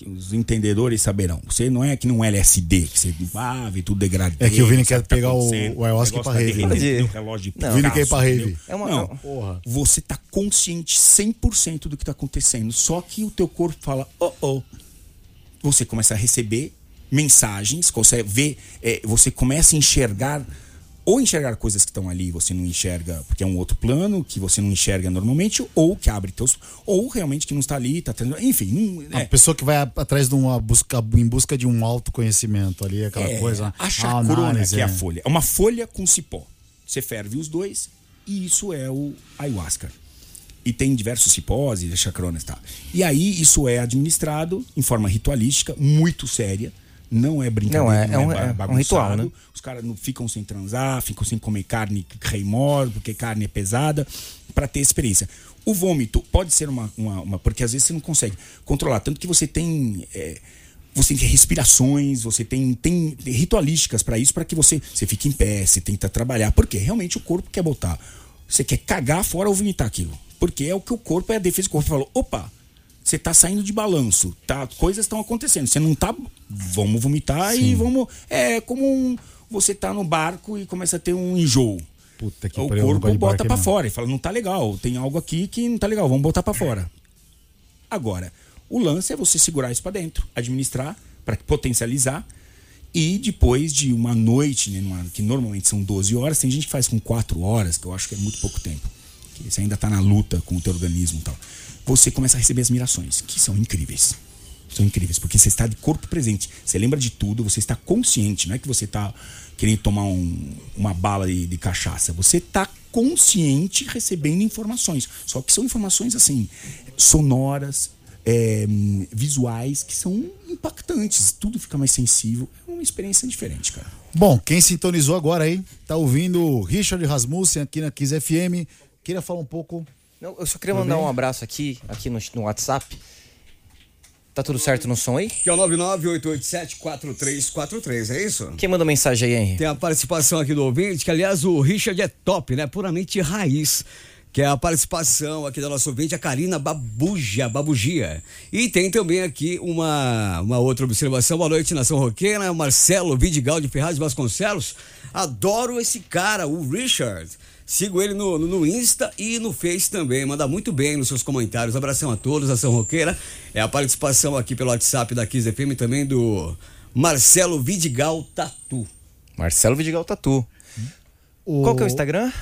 O- os entendedores saberão. Você não é que num LSD, que você ah, vê tudo degradê. É que o Vini não quer tá pegar o- acontecendo, o ayahuasca pra tá rave, né? derretendo, Entendi. o relógio de Não. O Vini quer ir pra rave. É uma- não, Porra. você tá consciente 100% do que tá acontecendo, só que o teu corpo fala, oh, oh. Você começa a receber mensagens, consegue ver, é, você começa a enxergar ou enxergar coisas que estão ali e você não enxerga porque é um outro plano que você não enxerga normalmente ou que abre teus ou realmente que não está ali, tá tendo, enfim, não, A é, pessoa que vai a- atrás de uma busca, em busca de um autoconhecimento ali, aquela É, coisa. A chacrona, análise, que é a é. folha. É uma folha com cipó. Você ferve os dois e isso é o ayahuasca. E tem diversos cipós e chacronas tal. E aí isso é administrado em forma ritualística, muito séria. Não é brincadeira, Não, é- não é um- ba- é um ritual, né? Os caras não ficam sem transar, ficam sem comer carne reimor, porque carne é pesada, para ter experiência. O vômito pode ser uma, uma, uma- Porque às vezes você não consegue controlar. Tanto que você tem. é, você tem respirações, você tem, tem ritualísticas para isso, para que você, você fique em pé, você tenta trabalhar. Porque realmente o corpo quer botar. Você quer cagar fora ou vomitar aquilo. Porque é o que o corpo, é a defesa do corpo. Falou: opa, você tá saindo de balanço, tá? Coisas estão acontecendo. Você não tá. Vamos vomitar e vamos. É como um, você tá no barco e começa a ter um enjoo. Puta que o pariu, corpo bota não. fora e fala: não tá legal, tem algo aqui que não tá legal, vamos botar pra fora. Agora, o lance é você segurar isso pra dentro, administrar para potencializar e depois de uma noite, né, numa- que normalmente são 12 horas, tem gente que faz com 4 horas, que eu acho que é muito pouco tempo. Que você ainda tá na luta com o teu organismo e tal. Você começa a receber as mirações, que são incríveis. São incríveis, porque você está de corpo presente. Você lembra de tudo, você está consciente. Não é que você está querendo tomar um- uma bala de, de cachaça. Você está consciente recebendo informações. Só que são informações assim, sonoras, é, visuais, que são impactantes. Tudo fica mais sensível. É uma experiência diferente, cara. Bom, quem sintonizou agora aí, tá ouvindo Richard Rasmussen aqui na Kiss FM. Queria falar um pouco. Não, eu só queria mandar um abraço aqui, aqui no, no WhatsApp. Tá tudo certo no som aí? Que é o 998874343, é isso? Quem manda mensagem aí, Henry? Tem a participação aqui do ouvinte, que aliás o Richard é top, né? Puramente raiz. Que é a participação aqui da nossa ouvinte, a Karina Babuja, Babugia. E tem também aqui uma, uma outra observação. Boa noite, Nação Roqueira. Marcelo Vidigal de Ferraz de Vasconcelos. Adoro esse cara, o Richard. Sigo ele no, no, no Insta e no Face também. Manda muito bem nos seus comentários. Abração a todos, Nação Roqueira. É a participação aqui pelo WhatsApp da Kiss FM também do Marcelo Vidigal Tatu. Marcelo Vidigal Tatu. O... Qual que é o Instagram?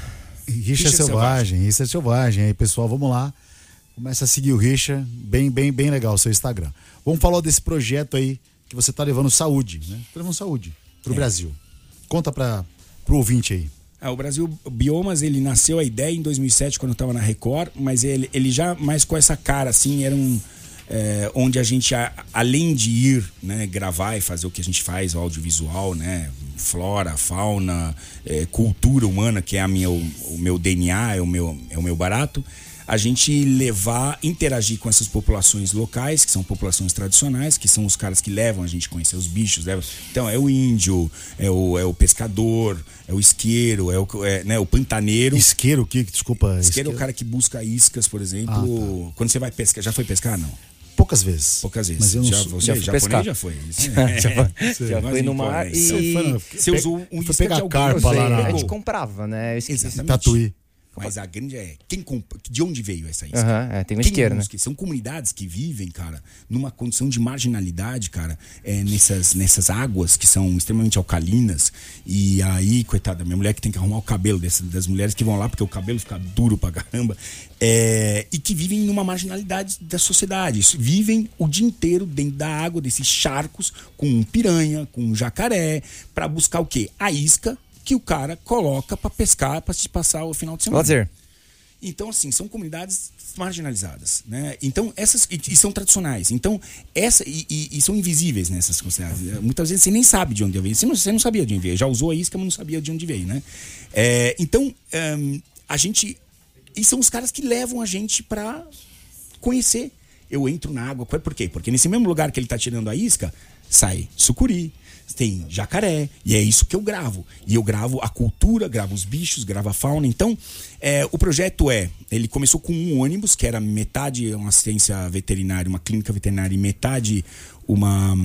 Richard Selvagem, Richard Selvagem. Aí, pessoal, vamos lá. Começa a seguir o Richard. Bem, bem, bem legal o seu Instagram. Vamos falar desse projeto aí que você tá levando saúde, né? Tá levando saúde pro Brasil. Conta para pro ouvinte aí. Ah, o Brasil Biomas, ele nasceu a ideia em 2007, quando eu estava na Record, mas ele, ele já mais com essa cara, assim, era um... é, onde a gente, a- além de ir né, gravar e fazer o que a gente faz, o audiovisual, né, flora, fauna, é, cultura humana, que é a minha, o, o meu DNA, é o meu, é o meu barato, a gente levar, interagir com essas populações locais, que são populações tradicionais, que são os caras que levam a gente conhecer os bichos. Então, é o índio, é o, é o pescador, é o isqueiro, é o, é, né, o pantaneiro. Isqueiro, que desculpa. Isqueiro é o cara que busca iscas, por exemplo. Quando você vai pescar, já foi pescar? Não. Poucas vezes. Poucas vezes. Mas eu não já, sou- você, já fui japonês pescar. já foi. Já foi- já Nós foi no mar e- né? Você foi no- Você usou um Foi isca pegar de alguém. carpa lá na- a gente comprava, né? Eu esqueci. Exatamente. Tatuí. Mas a grande é quem comp... de onde veio essa isca? Aham, é, tem um Quem isqueiro, né? São comunidades que vivem, cara, numa condição de marginalidade, cara, é, nessas, nessas águas que são extremamente alcalinas. E aí, coitada, minha mulher que tem que arrumar o cabelo dessas, das mulheres que vão lá porque o cabelo fica duro pra caramba. é, e que vivem numa marginalidade da sociedade. Vivem o dia inteiro dentro da água, desses charcos, com piranha, com jacaré, pra buscar o quê? A isca que o cara coloca pra pescar, pra se passar o final de semana. Lazer. Então, assim, são comunidades marginalizadas, né? Então, essas e, e são tradicionais. Então, essa e, e- e são invisíveis nessas comunidades. Muitas vezes você nem sabe de onde veio. Você não, você não sabia de onde veio. Já usou a isca, mas não sabia de onde veio, né? É, então, a gente e são os caras que levam a gente pra conhecer. Eu entro na água, por quê? Porque nesse mesmo lugar que ele tá tirando a isca, sai sucuri, tem jacaré, e é isso que eu gravo. E eu gravo a cultura, gravo os bichos, gravo a fauna. Então, É, o projeto é, ele começou com um ônibus, que era metade uma assistência veterinária, uma clínica veterinária e metade uma,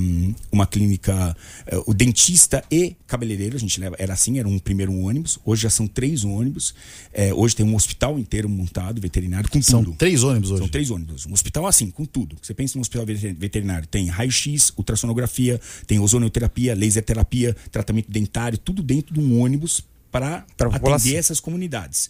uma clínica, uh, o dentista e cabeleireiro, a gente leva, era assim, era um primeiro ônibus, hoje já são três ônibus, é, hoje tem um hospital inteiro montado, veterinário, com São tudo. três ônibus hoje. São três ônibus. Um hospital assim, com tudo. Você pensa num hospital veter- veterinário, tem raio-x, ultrassonografia, tem ozonoterapia, laser terapia, tratamento dentário, tudo dentro de um ônibus para atender essas comunidades.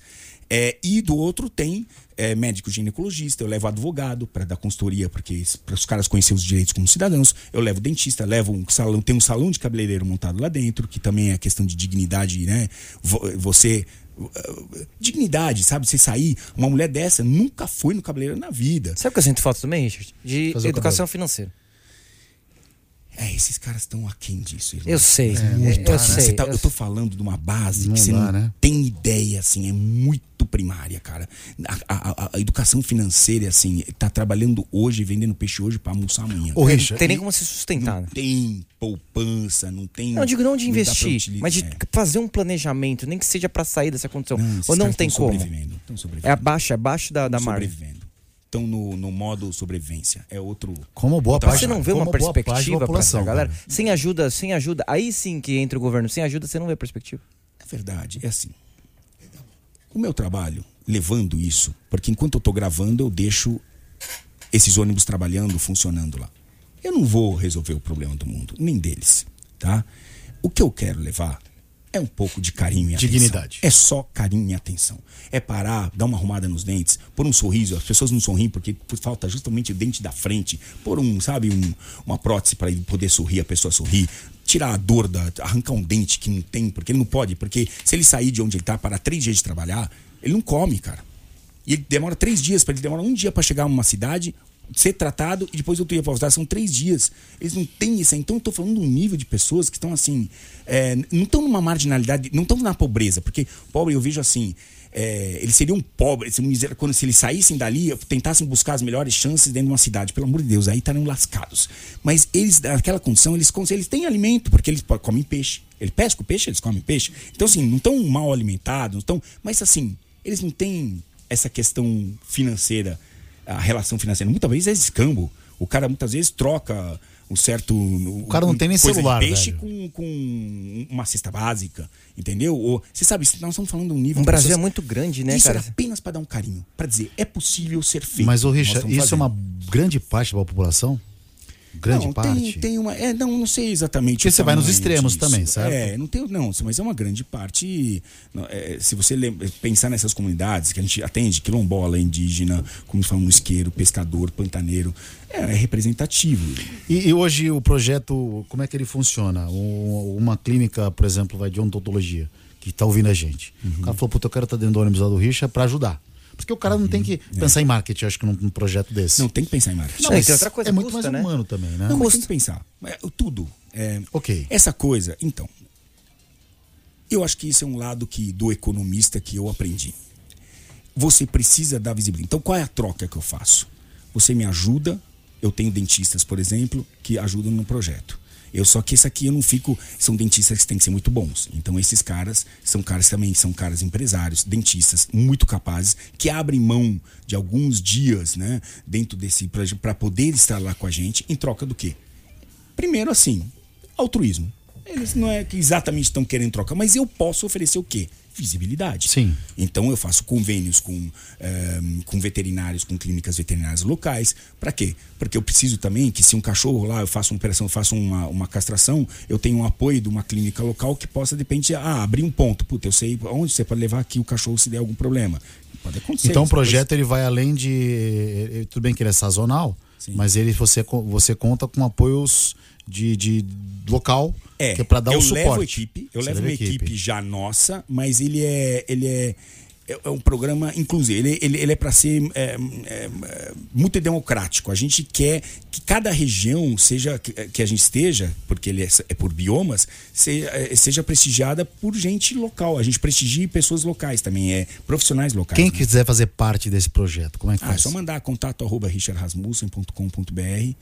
É, e do outro tem é, médico ginecologista, eu levo advogado para dar consultoria, porque para os caras conhecerem os direitos como cidadãos, eu levo dentista, levo um salão, tem um salão de cabeleireiro montado lá dentro, que também é questão de dignidade, né? Vo- Você uh, dignidade, sabe? Você sair, uma mulher dessa nunca foi no cabeleireiro na vida. Sabe o que eu sinto falta também, Richard? De Fazer educação financeira. É, esses caras estão aquém disso. irmão. Eu sei, Muito, eu cara. sei. Tá- eu eu tô falando de uma base Não que você dá, não né? tem ideia, assim, é muito primária, cara. A, a- a- a educação financeira, assim, tá trabalhando hoje, vendendo peixe hoje para almoçar amanhã. Ô, Não Richard, tem nem e- como se sustentar. Não né? tem poupança, não tem. Não, eu digo não de pra investir, utilizar- mas de é. fazer um planejamento, nem que seja pra sair dessa condição. esses Ou não tem como. sobrevivendo, É sobrevivendo. abaixo, é abaixo da, da margem. sobrevivendo. Estão no, no modo sobrevivência. É outro. Como boa parte- Você não vê uma perspectiva pra população, essa galera? cara. Sem ajuda, sem ajuda. Aí sim que entra o governo. Sem ajuda, você não vê perspectiva. É verdade, é assim. O meu trabalho, levando isso, porque enquanto eu tô gravando, eu deixo esses ônibus trabalhando, funcionando lá. Eu não vou resolver o problema do mundo, nem deles, tá? O que eu quero levar é um pouco de carinho e atenção. Dignidade. É só carinho e atenção. É parar, dar uma arrumada nos dentes, pôr um sorriso. As pessoas não sorriem porque falta justamente o dente da frente. Pôr um, sabe, um- uma prótese para ele poder sorrir, a pessoa sorrir. Tirar a dor, da, arrancar um dente que não tem, porque ele não pode. Porque se ele sair de onde ele tá, para três dias de trabalhar, ele não come, cara. E ele demora três dias, para ele demora um dia para chegar a uma cidade, ser tratado e depois outro para voltar. São três dias. Eles não têm isso. Então tô falando de um nível de pessoas que estão assim. é, não estão numa marginalidade, não estão na pobreza. Porque pobre eu vejo assim. é, eles seriam pobres, quando se eles saíssem dali, tentassem buscar as melhores chances dentro de uma cidade, pelo amor de Deus, aí estariam lascados. Mas eles, naquela condição, eles, eles têm alimento, porque eles comem peixe. Ele pesca o peixe, eles comem peixe. Então, assim, não estão mal alimentados, não. Mas assim, eles não têm essa questão financeira, a relação financeira. Muitas vezes é escambo. O cara muitas vezes troca um certo. O cara não tem nem coisa de celular, peixe com, com uma cesta básica, entendeu? Ou, você sabe, nós estamos falando de um nível. O de Brasil pessoas- é muito grande, né, Isso cara? era apenas para dar um carinho, para dizer é possível ser feito. Mas, ô Richard, isso é fazendo. uma grande parte da população? Grande não, parte? Tem, tem uma. É, não, não sei exatamente. Porque você vai nos extremos disso. também, certo? É, não tem, não, mas é uma grande parte. é, se você lembra- pensar nessas comunidades que a gente atende, quilombola, indígena, como falamos, isqueiro, pescador, pantaneiro, é, é representativo. E, e hoje o projeto, como é que ele funciona? Um- uma clínica, por exemplo, vai de odontologia, que está ouvindo a gente. Uhum. O cara falou, puta, eu quero estar dentro do ônibus lá do Richa para ajudar. Porque o cara não tem que pensar em marketing, acho que num, num projeto desse. Uhum. É. Não tem que pensar em marketing. Não, mas tem outra coisa, é muito custa, mais né? humano também, né? Não, mas tem que pensar. É, tudo. É, Ok. Essa coisa, então. Eu acho que isso é um lado que do economista que eu aprendi. Você precisa dar visibilidade. Então, qual é a troca que eu faço? Você me ajuda. Eu tenho dentistas, por exemplo, que ajudam no projeto. Eu só que esse aqui eu não fico. São dentistas que têm que ser muito bons. Então, esses caras são caras também, são caras empresários, dentistas muito capazes, que abrem mão de alguns dias, né, dentro desse para poder estar lá com a gente, em troca do quê? Primeiro, assim, altruísmo. Eles não é que exatamente estão querendo troca, mas eu posso oferecer o quê? Visibilidade. Sim. Então eu faço convênios com, eh, com veterinários, com clínicas veterinárias locais. Para quê? Porque eu preciso também que se um cachorro lá, eu faço uma operação, eu faço uma, uma castração, eu tenho um apoio de uma clínica local que possa, de repente, ah, abrir um ponto. Puta, eu sei onde você pode levar aqui o cachorro se der algum problema. Pode acontecer. Então o essa coisa. projeto ele vai além de. eh, Tudo bem que ele é sazonal, Sim. mas ele você, você conta com apoios de, de local É, é para dar eu o suporte. levo equipe, eu Você levo uma equipe. já nossa, mas ele é ele é é é um programa inclusive ele, ele, ele é para ser é, é, é, muito democrático a gente quer que cada região seja que, a gente esteja porque ele é, é por biomas seja, é, seja prestigiada por gente local a gente prestigia pessoas locais também é profissionais locais Quem né? quiser fazer parte desse projeto, como é que Ah, é faz? só mandar contato arroba richardrasmussen.com.br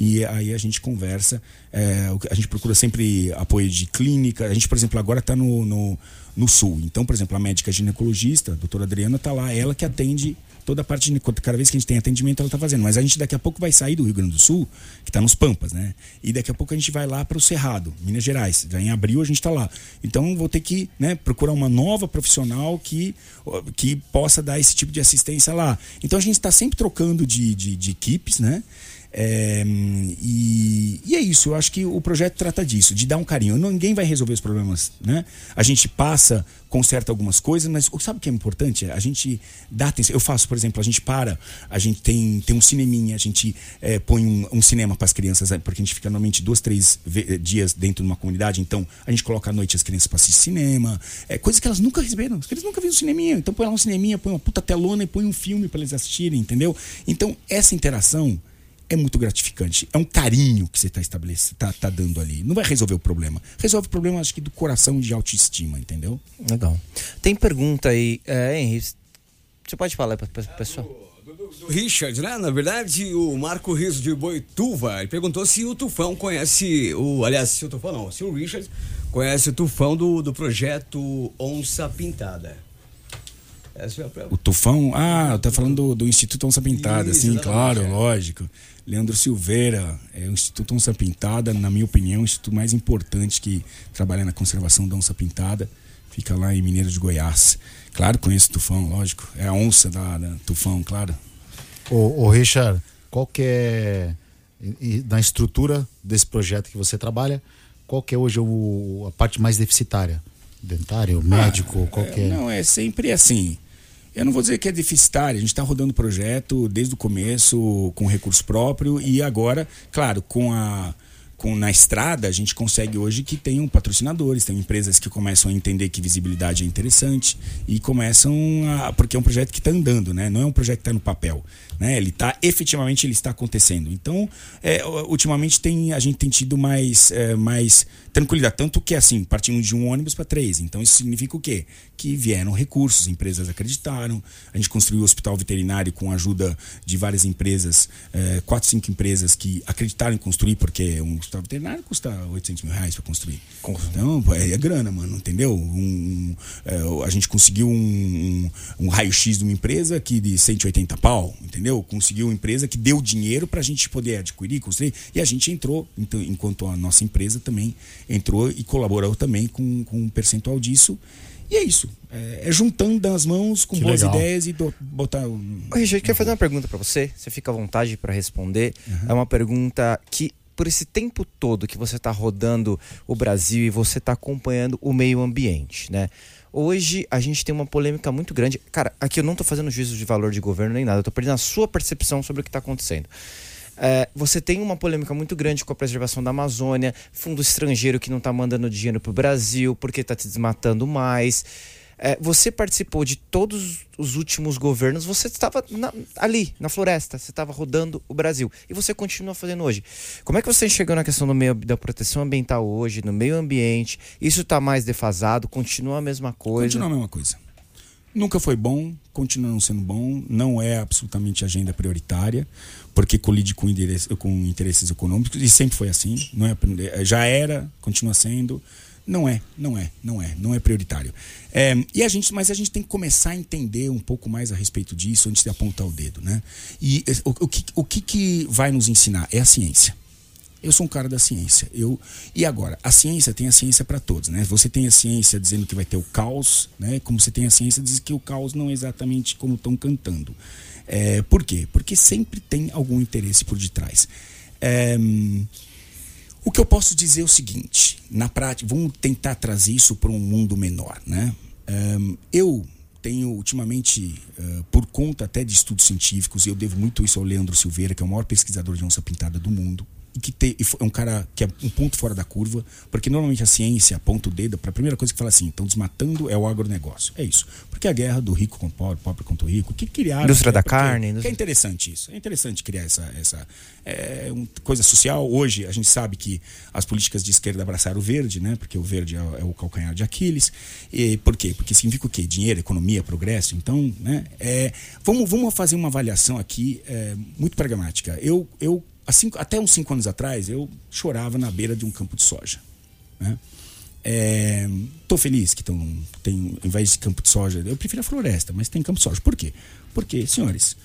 e aí a gente conversa. É, a gente procura sempre apoio de clínica. A gente, por exemplo, agora está no, no, no sul. Então, por exemplo, a médica ginecologista, a doutora Adriana, está lá, ela que atende toda a parte de cada vez que a gente tem atendimento, ela está fazendo. Mas a gente daqui a pouco vai sair do Rio Grande do Sul, que está nos Pampas, né? E daqui a pouco a gente vai lá para o Cerrado, Minas Gerais. Já em abril a gente está lá. Então vou ter que né, procurar uma nova profissional que, que possa dar esse tipo de assistência lá. Então a gente está sempre trocando de, de, de equipes, né? É, e, e, é isso, eu acho que o projeto trata disso, de dar um carinho. Ninguém vai resolver os problemas, né? A gente passa, conserta algumas coisas, mas sabe o que é importante? A gente dá atenção. Eu faço, por exemplo, a gente para, a gente tem, tem um cineminha, a gente é, põe um, um cinema para as crianças, é, porque a gente fica normalmente dois, três dias dentro de uma comunidade, então a gente coloca à noite as crianças para assistir cinema, é, coisas que elas nunca receberam, eles nunca viram cineminha. Então põe lá um cineminha, põe uma puta telona e põe um filme para eles assistirem, entendeu? Então essa interação é muito gratificante. É um carinho que você está estabelecendo, tá, tá dando ali. Não vai resolver o problema. Resolve o problema, acho que, do coração de autoestima, entendeu? Legal. Tem pergunta aí, é, Henry. Você pode falar para o pessoal? Do, Richard, né? Na verdade, o Marco Riso de Boituva, ele perguntou se o Tufão conhece o. Aliás, se o Tufão não, se o Richard conhece o Tufão do, do projeto Onça Pintada. É o Tufão? Ah, tá falando do, do Instituto Onça Pintada, Isso, sim, claro, lógico. Leandro Silveira, é o Instituto Onça Pintada, na minha opinião, o instituto mais importante que trabalha na conservação da onça pintada. Fica lá em Mineiro de Goiás. Claro, conheço o Tufão, lógico. É a onça da, da Tufão, claro. Ô, ô Richard, qual que é, na estrutura desse projeto que você trabalha, qual que é hoje o, a parte mais deficitária? Dentário, médico, ah, qualquer. É, não, é sempre assim. Eu não vou dizer que é deficitário, a gente está rodando o projeto desde o começo com recurso próprio e agora, claro, com a com, na estrada, a gente consegue hoje que tenham patrocinadores, tem empresas que começam a entender que visibilidade é interessante e começam a. Porque é um projeto que está andando, né? Não é um projeto que está no papel. Né? Ele está efetivamente ele está acontecendo. Então, é, ultimamente tem, a gente tem tido mais, é, mais tranquilidade. Tanto que, assim, partimos de um ônibus para três. Então, isso significa o quê? Que vieram recursos, empresas acreditaram. A gente construiu o hospital veterinário com a ajuda de várias empresas, é, quatro, cinco empresas que acreditaram em construir, porque um hospital veterinário custa 800 mil reais para construir. Então, é, é, grana, mano, entendeu? Um, um, é, a gente conseguiu um, um raio-x de uma empresa que de 180 pau, entendeu? Conseguiu uma empresa que deu dinheiro para a gente poder adquirir, construir. E a gente entrou, então, enquanto a nossa empresa também entrou e colaborou também com, com um percentual disso. E é isso. É, é juntando as mãos com que boas legal. ideias e do, botar. Um, Ô, Richard, quero fazer uma pergunta para você. Você fica à vontade para responder. Uhum. É uma pergunta que, por esse tempo todo que você está rodando o Brasil e você está acompanhando o meio ambiente, né? Hoje a gente tem uma polêmica muito grande. Cara, aqui eu não estou fazendo juízo de valor de governo nem nada, eu tô perdendo a sua percepção sobre o que está acontecendo. É, você tem uma polêmica muito grande com a preservação da Amazônia, fundo estrangeiro que não está mandando dinheiro para o Brasil porque está te desmatando mais. É, você participou de todos os últimos governos, você estava na, ali, na floresta, você estava rodando o Brasil. E você continua fazendo hoje. Como é que você chegou na questão do meio, da proteção ambiental hoje, no meio ambiente? Isso está mais defasado? Continua a mesma coisa? Continua a mesma coisa. Nunca foi bom, continua não sendo bom, não é absolutamente agenda prioritária, porque colide com, com interesses econômicos, e sempre foi assim. Não é, já era, continua sendo. Não é, não é, não é, não é prioritário. É, e a gente, mas a gente tem que começar a entender um pouco mais a respeito disso antes de apontar o dedo, né? E o, o, que, o que, que vai nos ensinar é a ciência. Eu sou um cara da ciência. Eu e agora a ciência tem a ciência para todos, né? Você tem a ciência dizendo que vai ter o caos, né? Como você tem a ciência dizendo que o caos não é exatamente como estão cantando. É, por quê? Porque sempre tem algum interesse por detrás. É, o que eu posso dizer é o seguinte, na prática, vamos tentar trazer isso para um mundo menor, né? Um, eu tenho ultimamente, uh, por conta até de estudos científicos, eu devo muito isso ao Leandro Silveira, que é o maior pesquisador de onça pintada do mundo que te, é um cara que é um ponto fora da curva, porque normalmente a ciência aponta o dedo para a primeira coisa que fala assim, estão desmatando é o agronegócio. É isso. Porque a guerra do rico com o pobre, pobre contra o rico, que criaram. Indústria da porque, carne. Indústria... é interessante isso. É interessante criar essa, essa é, um, coisa social. Hoje a gente sabe que as políticas de esquerda abraçaram o verde, né? Porque o verde é, é o calcanhar de Aquiles. E por quê? Porque significa o quê? Dinheiro, economia, progresso. Então, né? É, vamos, vamos fazer uma avaliação aqui é, muito pragmática. Eu, eu cinco, até uns cinco anos atrás, eu chorava na beira de um campo de soja. Né? É, tô feliz que tão, tem, em vez de campo de soja, eu prefiro a floresta, mas tem campo de soja. Por quê? Porque, senhores,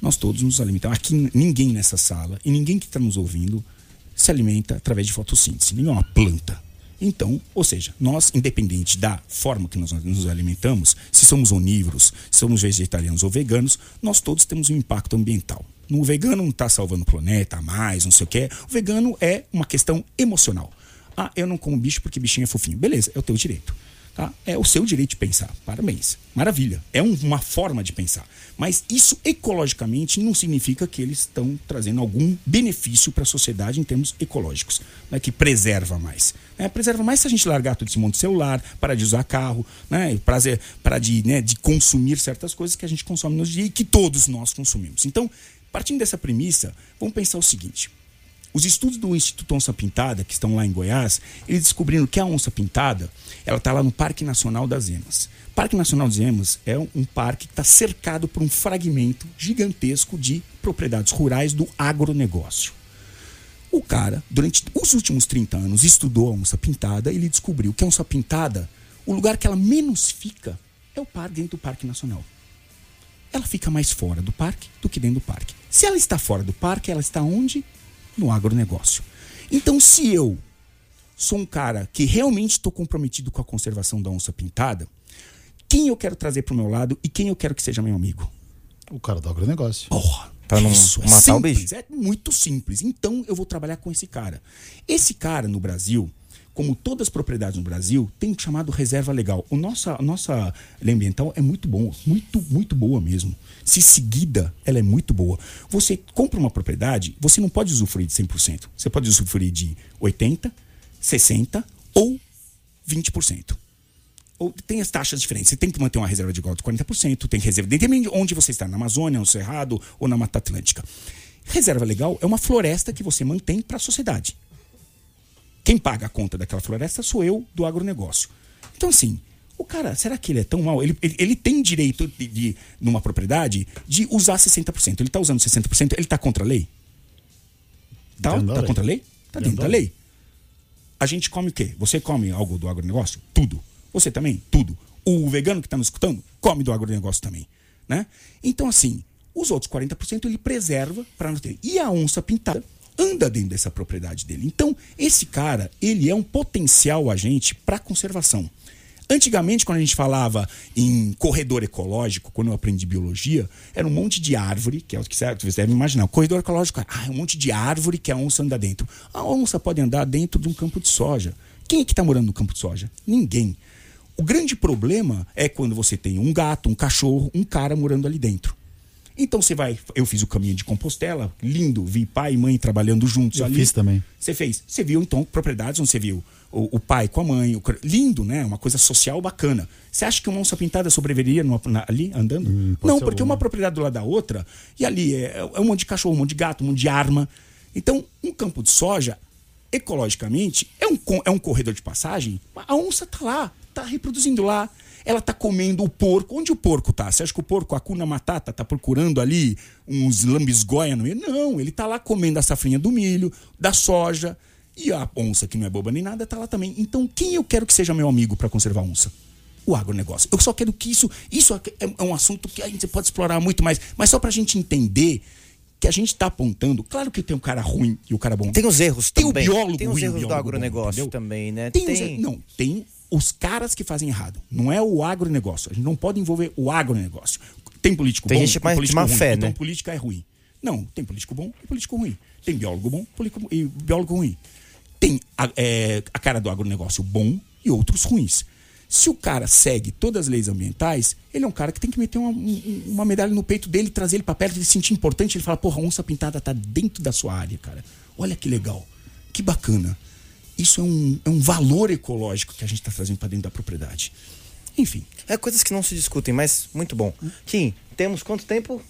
nós todos nos alimentamos. Aqui ninguém nessa sala e ninguém que está nos ouvindo se alimenta através de fotossíntese. Ninguém é planta. Então, ou seja, nós, independente da forma que nós nos alimentamos, se somos onívoros, se somos vegetarianos ou veganos, nós todos temos um impacto ambiental. No vegano não está salvando o planeta, mais, não sei o que. O vegano é uma questão emocional. Ah, eu não como bicho porque bichinho é fofinho. Beleza, é o teu direito. Tá? É o seu direito de pensar. Parabéns. Maravilha. É um, uma forma de pensar. Mas isso ecologicamente não significa que eles estão trazendo algum benefício para a sociedade em termos ecológicos, né? que preserva mais. Né? Preserva mais se a gente largar todo esse de celular, para de usar carro, né? prazer, para de, né, de consumir certas coisas que a gente consome nos dias e que todos nós consumimos. Então, partindo dessa premissa, vamos pensar o seguinte. Os estudos do Instituto Onça Pintada, que estão lá em Goiás, eles descobriram que a onça pintada, ela está lá no Parque Nacional das Emas. O Parque Nacional das Emas é um, um parque que está cercado por um fragmento gigantesco de propriedades rurais do agronegócio. O cara, durante os últimos 30 anos, estudou a onça pintada e ele descobriu que a onça pintada, o lugar que ela menos fica é o parque dentro do Parque Nacional. Ela fica mais fora do parque do que dentro do parque. Se ela está fora do parque, ela está onde? no agronegócio. Então, se eu sou um cara que realmente estou comprometido com a conservação da onça pintada, quem eu quero trazer para o meu lado e quem eu quero que seja meu amigo? O cara do agronegócio. Porra, Pra não isso é matar o simples, bicho. É muito simples. Então eu vou trabalhar com esse cara. Esse cara no Brasil, como todas as propriedades no Brasil, tem o chamado reserva legal. O nossa, a nossa lei ambiental é muito boa, muito, muito boa mesmo. Se seguida, ela é muito boa. Você compra uma propriedade, você não pode usufruir de 100%. Você pode usufruir de 80%, 60% ou 20%. Ou tem as taxas diferentes. Você tem que manter uma reserva de igual de 40%, tem reserva. Depende de onde você está, na Amazônia, no Cerrado ou na Mata Atlântica. Reserva legal é uma floresta que você mantém para a sociedade. Quem paga a conta daquela floresta sou eu do agronegócio. Então, assim, o cara, será que ele é tão mal? Ele, ele, ele tem direito, de, de, numa propriedade, de usar 60%. Ele está usando 60%, ele está contra a lei? Tá, da tá contra a lei? Tá Dentro da lei. A gente come o quê? Você come algo do agronegócio? Tudo. Você também? Tudo. O vegano que está nos escutando come do agronegócio também. Né? Então, assim, os outros 40% ele preserva para não ter. E a onça pintada anda dentro dessa propriedade dele. Então, esse cara, ele é um potencial agente para conservação. Antigamente, quando a gente falava em corredor ecológico, quando eu aprendi biologia, era um monte de árvore, que é o que você deve imaginar. Corredor ecológico ah, é um monte de árvore que a onça anda dentro. A onça pode andar dentro de um campo de soja. Quem é que está morando no campo de soja? Ninguém. O grande problema é quando você tem um gato, um cachorro, um cara morando ali dentro. Então você vai. Eu fiz o caminho de Compostela, lindo, vi pai e mãe trabalhando juntos Eu ali. fiz também. Você fez. Você viu, então, propriedades onde você viu o, o pai com a mãe. o lindo, né? Uma coisa social bacana. Você acha que uma onça pintada sobreviveria numa- na- ali andando? Hum, Não, porque alguma. uma propriedade do lado da outra, e ali é, é um monte de cachorro, um monte de gato, um monte de arma. Então, um campo de soja, ecologicamente, é um, é um corredor de passagem. A onça tá lá, tá reproduzindo lá. Ela tá comendo o porco. Onde o porco tá? Você acha que o porco, a cuna matata, tá procurando ali uns lambisgoia no meio? Não, ele tá lá comendo a safrinha do milho, da soja. E a onça, que não é boba nem nada, tá lá também. Então, quem eu quero que seja meu amigo para conservar a onça? O agronegócio. Eu só quero que isso. Isso é é um assunto que a gente pode explorar muito mais. Mas só pra gente entender que a gente tá apontando. Claro que tem um cara ruim e o cara bom. Tem os erros Tem o também. biólogo Tem os ruim, o erros do bom, agronegócio entendeu? também, né? Tem, os- não, tem os caras que fazem errado. Não é o agronegócio. A gente não pode envolver o agronegócio. Tem político Tem bom, gente tem político má ruim. fé, então né? política é ruim. Não, tem político bom e político ruim. Tem biólogo bom político- e biólogo ruim. Tem a, é, a cara do agronegócio bom e outros ruins. Se o cara segue todas as leis ambientais, ele é um cara que tem que meter uma, um- uma medalha no peito dele, trazer ele pra perto, ele se sentir importante. Ele fala, porra, a onça pintada tá dentro da sua área, cara. Olha que legal. Que bacana. Isso é um, é um valor ecológico que a gente está trazendo para dentro da propriedade. Enfim, É coisas que não se discutem, mas muito bom. Kim, temos quanto tempo?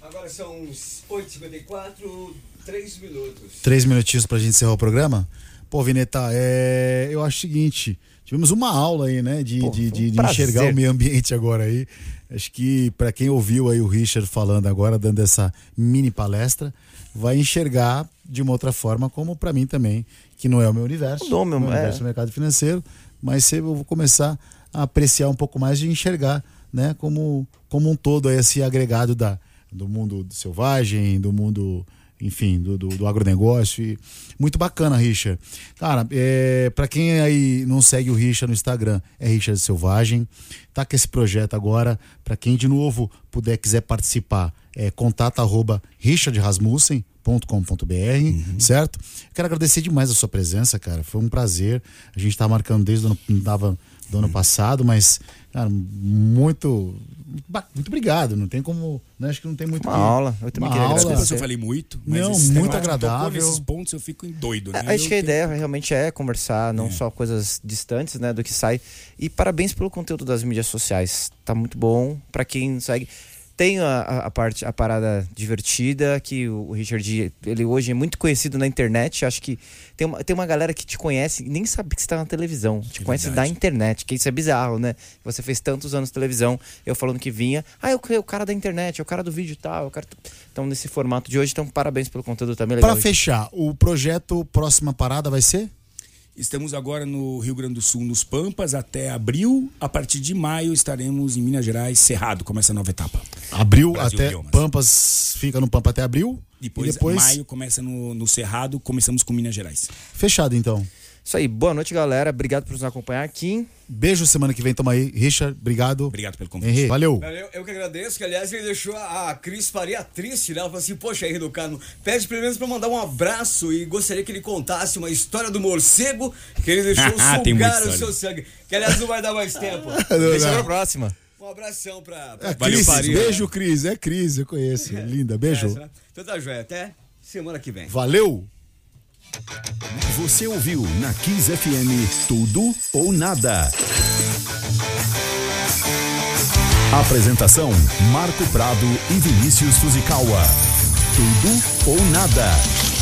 Agora são 8h54, 3 minutos. Três minutinhos pra gente encerrar o programa. Pô, Vineta, é, eu acho o seguinte, tivemos uma aula aí, né, de, Pô, de, um de- de enxergar o meio ambiente agora aí. Acho que para quem ouviu aí o Richard falando agora, dando essa mini palestra, vai enxergar de uma outra forma, como para mim também, que não é o meu universo, Não, meu- meu é. universo é o mercado financeiro, mas eu vou começar a apreciar um pouco mais de enxergar, né, como, como um todo aí, esse agregado da, do mundo selvagem, do mundo, enfim, do, do, do agronegócio. E muito bacana, Richard. Cara, é, para quem aí não segue o Richard no Instagram, é Richard Selvagem. Tá com esse projeto agora. Para quem de novo puder, quiser participar, é contato arroba richardrasmussen.com.br, certo? Quero agradecer demais a sua presença, cara. Foi um prazer. A gente tá marcando desde o ano, tava do ano passado, mas, cara, muito. Muito obrigado. Não tem como. Né? Acho que não tem muito. Uma que- aula. Eu também Uma queria aula. Desculpa se eu falei muito, mas Não, muito agradável. nesses pontos eu fico em doido, né? É, Acho Eu que a tenho- ideia realmente é conversar, não só coisas distantes, né, do que sai. E parabéns pelo conteúdo das mídias sociais. Tá muito bom para quem segue. Tem a, a- parte, a parada divertida que o Richard, ele hoje é muito conhecido na internet. Acho que tem uma, tem uma galera que te conhece e nem sabe que você tá na televisão. Te É conhece verdade. da internet, que isso é bizarro, né? Você fez tantos anos de televisão, eu falando que vinha. Ah, o, é o cara da internet, é o cara do vídeo e tal. cara... Então, nesse formato de hoje, então parabéns pelo conteúdo também. Para Legal. fechar, o projeto Próxima Parada vai ser? Estamos agora no Rio Grande do Sul, nos Pampas, até abril. A partir de maio estaremos em Minas Gerais, Cerrado, começa a nova etapa. Abril Brasil até. Biomas. Pampas fica no Pampa até abril. Depois, e depois. maio começa no, no Cerrado, começamos com Minas Gerais. Fechado então. Isso aí, boa noite, galera. Obrigado por nos acompanhar aqui. Beijo semana que vem, tamo aí. Richard, obrigado. Obrigado pelo convite. Henrique, valeu. Valeu, eu que agradeço, que aliás ele deixou a a Cris Faria triste, né? Ela falou assim, poxa, Henrique do Carmo, pede pelo menos pra mandar um abraço e gostaria que ele contasse uma história do morcego que ele deixou muita sugar o seu sangue. Que aliás não vai dar mais tempo. Deixa pra próxima. Um abração pra, pra É, Valeu, Cris, Faria. beijo, Cris. É Cris, eu conheço. Linda, beijo. Né? Então tá joia, até semana que vem. Valeu! Você ouviu na Kiss FM Tudo ou Nada. Apresentação: Marco Prado e Vinícius Fuzikawa. Tudo ou Nada.